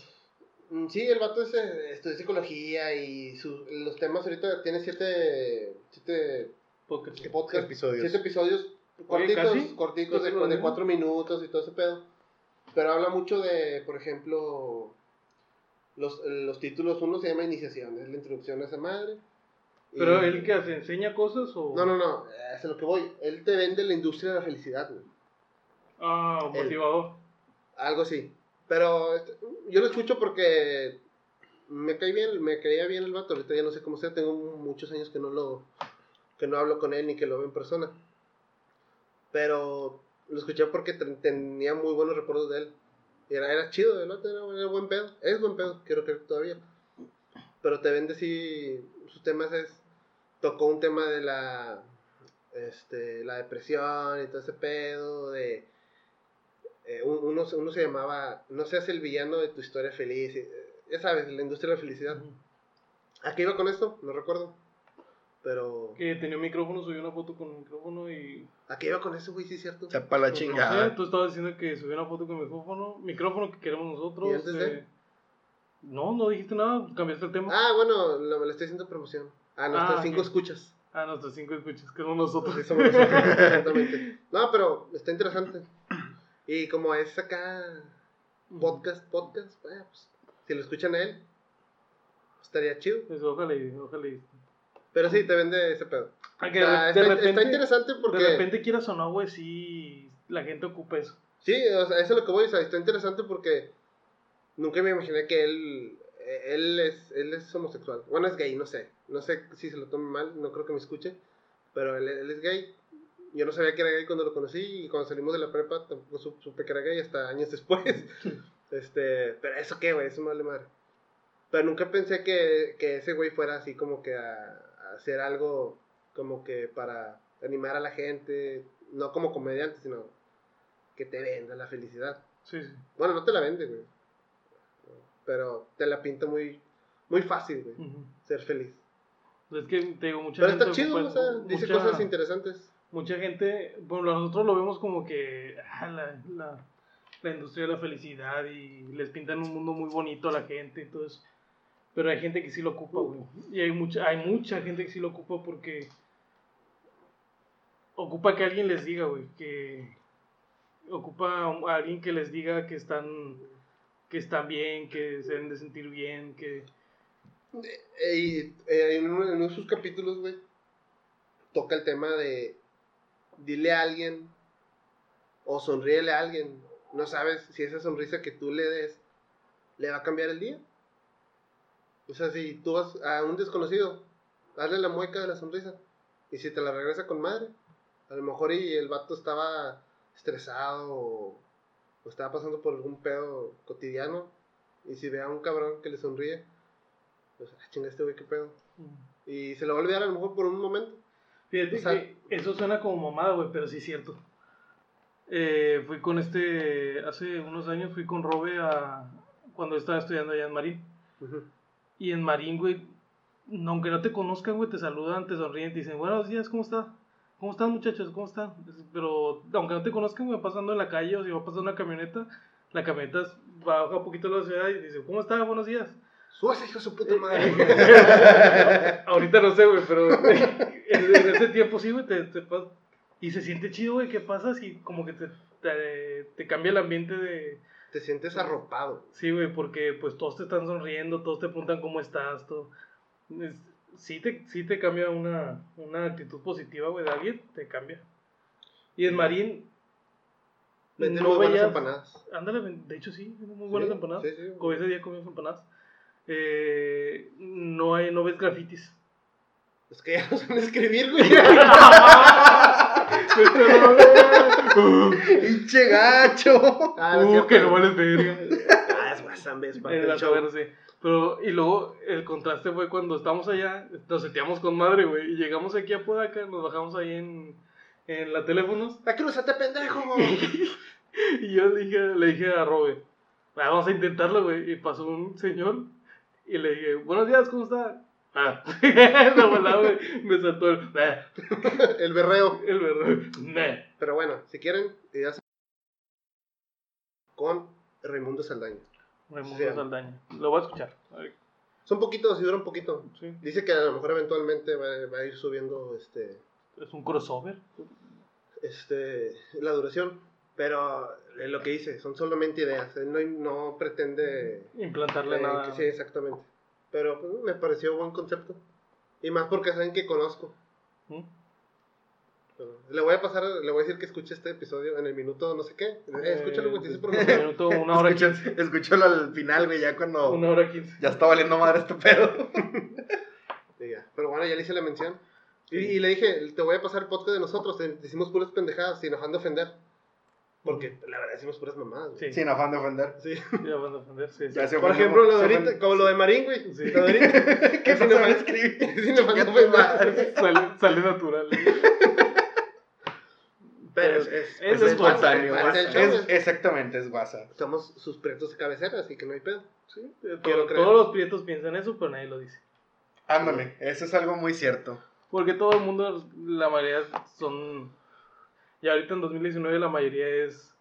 Mm, Sí, el vato es, eh, estudió psicología y su- los temas ahorita tiene siete, siete Podcast. Episodios. siete episodios Oye, cortitos, casi, cortitos de, cuatro minutos y todo ese pedo. Pero habla mucho de, por ejemplo, los, los títulos, uno se llama Iniciación, es la introducción a esa madre. Pero Y- él que hace, enseña cosas o. No, no, no, es a lo que voy. Él te vende la industria de la felicidad, güey. Ah, Él. motivador. Algo así. Pero yo lo escucho porque me cae bien, me caía bien el vato. Ahorita ya no sé cómo sea, tengo muchos años que no lo que no hablo con él ni que lo veo en persona. Pero lo escuché porque ten- tenía muy buenos recuerdos de él. Era, era chido, vato era, era buen pedo. Es buen pedo, quiero creer todavía. Pero te vende si sus temas es tocó un tema de la este la depresión y todo ese pedo de eh, un- uno, se- uno se llamaba no seas el villano de tu historia feliz eh, ya sabes la industria de la felicidad ¿a qué iba con esto? no recuerdo Pero. Que tenía un micrófono, subió una foto con un micrófono y. ¿A qué iba con eso, güey? Sí, es cierto. Sepa la No sé, chingada. tú estabas diciendo que subió una foto con micrófono, micrófono que queremos nosotros. ¿Y antes de? eh, No, no dijiste nada, cambiaste el tema. Ah, bueno, lo- le estoy haciendo promoción. A nuestras Ah, cinco escuchas. Ah, nuestros cinco escuchas, que somos nosotros. Sí, somos nosotros, exactamente. No, pero está interesante. Y como es acá podcast, podcast, pues, si lo escuchan a él, estaría chido. Pues, ojalá, y- ojalá. y- Pero sí, te vende ese pedo. Ah, O sea, de, está, de repente, está interesante porque... de repente quieras o no, güey, sí, la gente ocupa eso. Sí, o sea, eso es lo que voy, o sea, está interesante porque nunca me imaginé que él, eh, él es, él es homosexual. Bueno, es gay, no sé. No sé si se lo tome mal, no creo que me escuche, pero él, él es gay. Yo no sabía que era gay cuando lo conocí y cuando salimos de la prepa tampoco su- supe que era gay hasta años después. este, pero eso qué, güey, eso me vale madre. Pero nunca pensé que, que ese güey fuera así como que a, a hacer algo como que para animar a la gente, no como comediante, sino que te venda la felicidad. Sí, sí. Bueno, no te la vende, güey. Pero te la pinta muy, muy fácil, güey, ser feliz. Es que te digo, mucha Pero gente. está chido, o sea, dice mucha- cosas interesantes. Mucha gente, bueno, nosotros lo vemos como que ah, la, la, la industria de la felicidad y les pintan un mundo muy bonito a la gente eso. Pero hay gente que sí lo ocupa, güey. Y hay mucha, hay mucha gente que sí lo ocupa porque ocupa que alguien les diga, güey, que ocupa a alguien que les diga que están que están bien, que se deben de sentir bien, que Eh, eh, en uno de sus capítulos, güey, toca el tema de dile a alguien o sonríele a alguien. No sabes si esa sonrisa que tú le des le va a cambiar el día. O sea, si tú vas a un desconocido, dale la mueca de la sonrisa. Y si te la regresa con madre, a lo mejor y el vato estaba estresado o, o estaba pasando por algún pedo cotidiano. Y si ve a un cabrón que le sonríe, pues, ah, chinga este güey, qué pedo. Y se lo va a olvidar a lo mejor por un momento. Fíjate O sea- eso suena como mamada, güey, pero sí es cierto. Eh, fui con este, hace unos años fui con Robe a, cuando estaba estudiando allá en Marín. Y en Marín, güey, aunque no te conozcan, güey, te saludan, te sonríen, te dicen, buenos días, ¿cómo está? ¿Cómo están, muchachos? ¿Cómo están? Pero aunque no te conozcan, güey, pasando en la calle o si va pasando una camioneta, la camioneta baja un poquito la ciudad y dice, ¿cómo está? Buenos días. Súbase, hijo de su puta madre. Ahorita no sé, güey, pero en, ese tiempo sí, güey, te, te pas- y se siente chido, güey, ¿qué pasa si como que te, te, te cambia el ambiente de... Te sientes arropado. Sí, güey, porque pues todos te están sonriendo, todos te preguntan cómo estás, todo. Es- sí, te, sí te cambia una, una actitud positiva, güey, de alguien, te cambia. Y en Marín... Venden no muy buenas veías- empanadas. Ándale, de hecho sí, muy buenas Sí, empanadas. sí, sí. Como ese día comimos empanadas. Eh, no, hay, no ves grafitis. Es que ya no saben escribir, güey. ¡Pinche gacho! Ah, no uh, que no vales verga. Ah, es la show. sí. Pero, y luego el contraste fue cuando estábamos allá, nos seteamos con madre, güey, y llegamos aquí a Podaca, nos bajamos ahí en, en la teléfonos, ¡Ah, cruzate, pendejo! y yo le dije, le dije a Robe, "Ah, vamos a intentarlo, güey, y pasó un señor, y le dije, buenos días, ¿cómo está? Ah, de volada, güey, me saltó el, "Nah", El berreo. el "Nah". Pero bueno, si quieren, ya se- con Raimundo Saldaña. Raimundo Sí. Saldaña, lo voy a escuchar, Son poquitos, si dura un poquito. sí, Dice que a lo mejor eventualmente va, va a ir subiendo este, es un crossover, este, la duración. Pero eh, lo que dice, son solamente ideas. Él no, no pretende. implantarle eh, nada. que sí, exactamente. Pero pues, me pareció buen concepto. Y más porque saben que conozco. ¿Mm? Pero le voy a pasar, le voy a decir que escuche este episodio en el minuto no sé qué. Eh, escúchalo, güey, minuto, una hora quince. Escúchalo al final, güey, ya cuando Una hora quince. ya está valiendo madre este pedo. Pero bueno, ya le hice la mención. Y, y le dije, te voy a pasar el podcast de nosotros. Decimos puras pendejadas sin afán de ofender. Porque la verdad decimos puras mamadas. güey. Sí. Sin afán de ofender. Sí. Ya van a defender, sí, sí. Ya se Por ejemplo, lo de ahorita, como lo de Marín, güey. Sí. Lo de ahorita. Que sin no sabe afán- escribir. sin afán de ofender. Sale, sale natural. Pero es, es, Es es espontáneo. exactamente, es WhatsApp. Somos sus prietos de cabecera, así que no hay pedo. Sí, todo- todos los prietos piensan eso, pero nadie lo dice. Ándale, eso es algo muy cierto. Porque todo el mundo, la mayoría son. Y ahorita en 2019 la mayoría es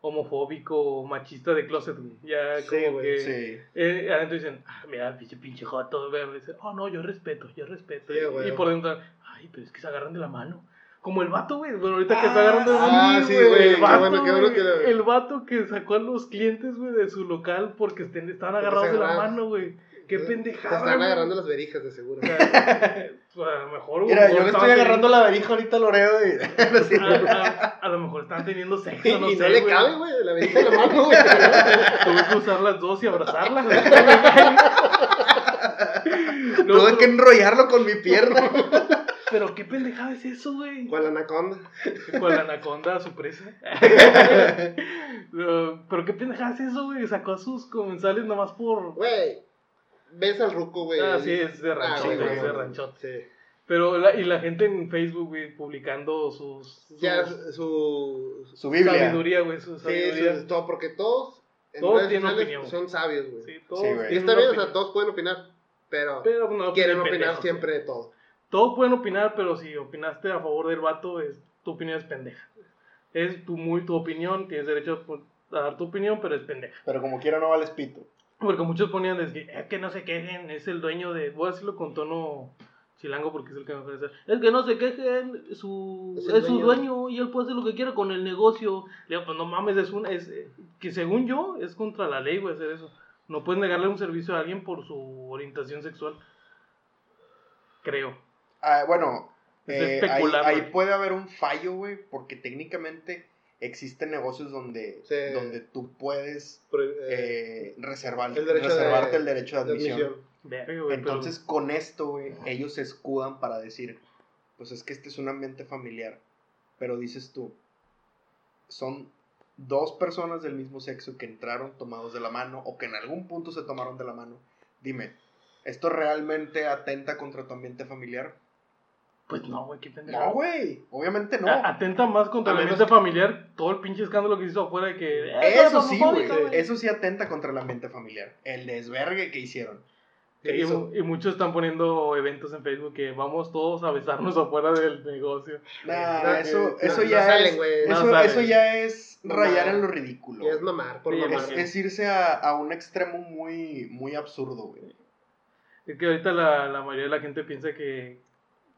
homofóbico, machista de closet, güey. Ya Sí, como güey, que. Sí. Eh, adentro dicen, ah, mira, pinche, pinche joto, güey. Me dicen, oh, no, yo respeto, yo respeto. Sí, güey. y por dentro, ay, pero es que se agarran de la mano. Como el vato, güey. Bueno, ahorita que está agarrando de la ah, mano. sí, güey. güey, El vato, bueno, qué bueno güey, que lo- El vato que sacó a los clientes, güey, de su local porque estén- estaban agarrados de la mano, güey. Qué Te pendejada. están güey. agarrando las verijas, de seguro. O sea, pues, a lo mejor, güey, Mira, a yo le estoy agarrando la verija ahorita al Oreo y... a, a- a lo mejor están teniendo sexo, Y no no, sé. le güey. cabe, güey, la verija de la mano, güey. Tuve que usar las dos y abrazarlas. güey. No, Tuve que enrollarlo con mi pierna. pero qué pendejada es eso, güey. Con la anaconda. Con la anaconda su presa. No, pero qué pendejada es eso, güey. Sacó a sus comensales nomás por. Güey, ves al ruco, güey. Ah, sí, es de ranchote, güey, es de ranchote. Sí. Pero la, y la gente en Facebook, güey, publicando sus. sus Ya su. Su Biblia. sabiduría, güey, su Sí, sabiduría. su- todo, porque todos. En Todos tienen opinión. Son sabios, güey. Sí, todos Sí, güey. Y está bien, o sea, todos pueden opinar. Pero, Pero no quieren opinar siempre de todo. Todos pueden opinar, pero si opinaste a favor del vato, es, tu opinión es pendeja. Es tu, muy tu opinión, tienes derecho a dar tu opinión, pero es pendeja. Pero como quiera no vales pito. Porque muchos ponían es que, es que no se quejen, es el dueño de... Voy a decirlo con tono chilango porque es el que me parece. Es que no se quejen, su, Es su dueño. y él puede hacer lo que quiera con el negocio. Le digo, pues no mames, es un... Es, que según yo, es contra la ley, güey, hacer eso. No puedes negarle un servicio a alguien por su orientación sexual. Creo. Ah, bueno, Es eh, ahí, especular, ahí güey. puede haber un fallo, güey, porque técnicamente existen negocios donde, Sí. donde tú puedes eh, eh, reservar, el derecho reservarte de- el derecho de de admisión. admisión. Verga, güey, pero- Entonces, con esto, güey, ellos se escudan para decir, pues es que este es un ambiente familiar. Pero dices tú, son dos personas del mismo sexo que entraron tomados de la mano o que en algún punto se tomaron de la mano. Dime, ¿esto realmente atenta contra tu ambiente familiar? Pues no, güey, qué pendejada. No, güey, obviamente no. A- Atenta más contra A el menos ambiente familiar, todo el pinche escándalo que se hizo afuera de que... eh, Eso es sí, güey. Eso sí atenta contra el ambiente familiar. El desvergue que hicieron. ¿Qué Y, hizo? y muchos están poniendo eventos en Facebook que vamos todos a besarnos afuera del negocio. Nah, No, eso, no, eso no ya salen, es. güey. No eso, salen. eso ya es Mamar. rayar en lo ridículo. Es mamar, por Sí, mamar. Es, es irse a, a un extremo muy, muy absurdo, güey. Es que ahorita la, la mayoría de la gente piensa que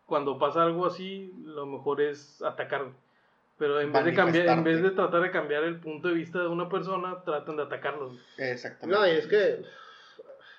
cuando pasa algo así, lo mejor es atacar. Pero en vez de cambiar, en vez de tratar de cambiar el punto de vista de una persona, tratan de atacarlo. Exactamente. No, y es que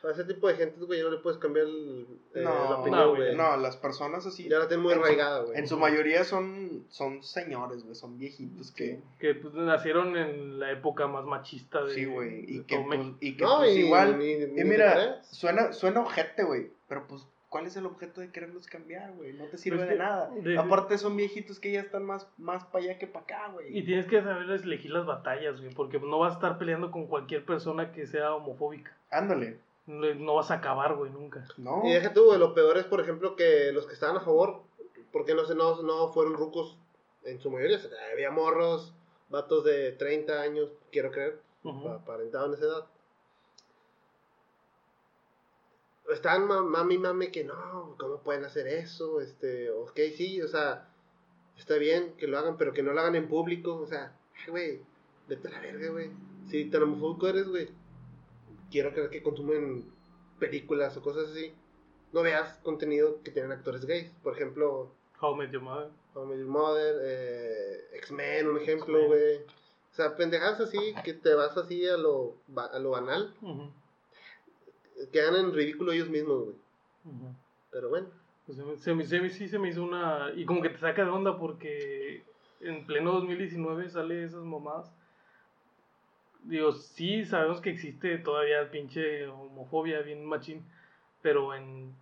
a ese tipo de gente, güey, no le puedes cambiar el, eh, No, la opinión, no, güey. No, las personas así. Ya la tienen muy arraigada, güey. En su mayoría son, son señores, güey. Son viejitos que. Que pues, nacieron en la época más machista de, Sí, güey. de Y que, todo pues, y que No, pues, y, igual. ni- ni Y mira, suena, suena ojete, güey. Pero pues, ¿cuál es el objeto de quererlos cambiar, güey? No te sirve Pues de que- nada. de- Aparte, son viejitos que ya están más, más para allá que para acá, Y güey. tienes que saber elegir las batallas, güey, porque no vas a estar peleando con cualquier persona que sea homofóbica. Ándale. No, no vas a acabar, güey, nunca. No. Y deja tú, güey, lo peor es, por ejemplo, que los que estaban a favor, porque no sé, no, no fueron rucos en su mayoría, o sea, había morros, vatos de 30 años, quiero creer, Ujú. aparentaban esa edad. Estaban ma- mami, mami, que no, ¿cómo pueden hacer eso? Este, ok, sí, o sea, está bien que lo hagan, pero que no lo hagan en público, o sea, güey, vete a la verga, güey. Si tan homofóbico eres, güey, quiero creer que consumen películas o cosas así. No veas contenido que tienen actores gays. Por ejemplo, How Met Your Mother. How Met Your Mother, eh, X-Men, un ejemplo, güey. O sea, pendejadas así que te vas así a lo, a lo banal. Quedan en ridículo ellos mismos, güey. Pero bueno. Pues se me, se me- se me- sí se me hizo una... Y como que te saca de onda porque en pleno 2019 sale esas mamadas. Digo, sí sabemos que existe todavía pinche homofobia bien machín, pero en...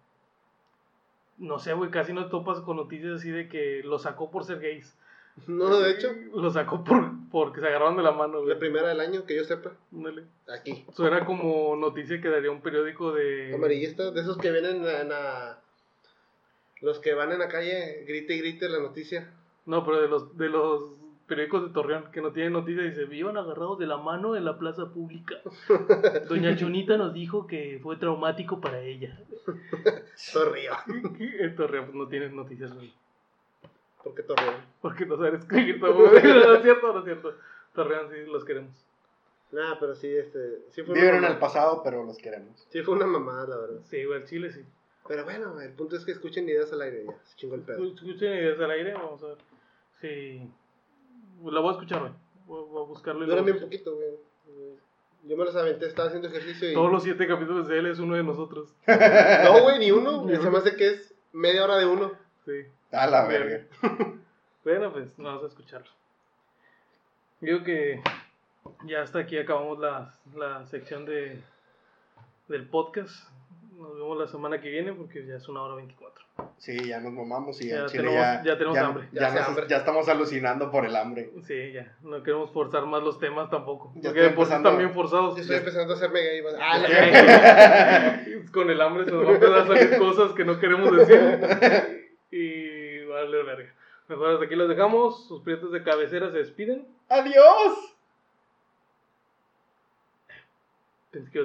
No sé, güey, casi no topas con noticias así de que lo sacó por ser gays. No, de hecho, Lo sacó por porque se agarraron de la mano, güey. la primera del año que yo sepa, aquí. Suena como noticia que daría un periódico de... Amarillista, de esos que vienen en la... Los que van en la calle, grite y grite la noticia. No, pero de los, de los periódicos de Torreón que no tienen noticias. Dice, vivan agarrados de la mano en la plaza pública. Doña Chonita nos dijo que fue traumático para ella. Torreón. En Torreón pues, no tienes noticias, güey. ¿Por qué Torreón? Porque no saben escribir tampoco. No es cierto, no es cierto. Torreón sí los queremos. Nah, pero sí, este. Sí fue, Vivieron una en el mamada. pasado, pero los queremos. sí fue una mamada, la verdad. Sí, güey, el Chile sí. Pero bueno, el punto es que escuchen ideas al aire ya. Se chingó el pedo. Escuchen ideas al aire, vamos a ver. Sí. La voy a escuchar, güey. Voy voy a buscarlo bien escuchar. poquito, güey. Yo me los aventé, estaba haciendo ejercicio y. Todos los siete capítulos de él es uno de nosotros. No, güey, ni uno. Ni Se me hace que es media hora de uno. Sí. A la verga. Bueno, pues vamos a escucharlo. Digo que ya hasta aquí acabamos la, la sección de, del podcast. Nos vemos la semana que viene porque ya es una hora 24. Sí, ya nos mamamos y Ya chile tenemos- ya, ya tenemos hambre. Ya, Ya hace nos- hambre. ya estamos alucinando por el hambre. Sí, ya. No queremos forzar más los temas tampoco. Ya Porque estoy de por sí empezando- están bien forzados. Yo estoy empezando a hacerme gay. Ah, la- Con el hambre se nos van a empezar a salir cosas que no queremos decir. Y vale, verga. Mejor hasta aquí los dejamos. Sus prietos de cabecera se despiden. ¡Adiós! Pensé que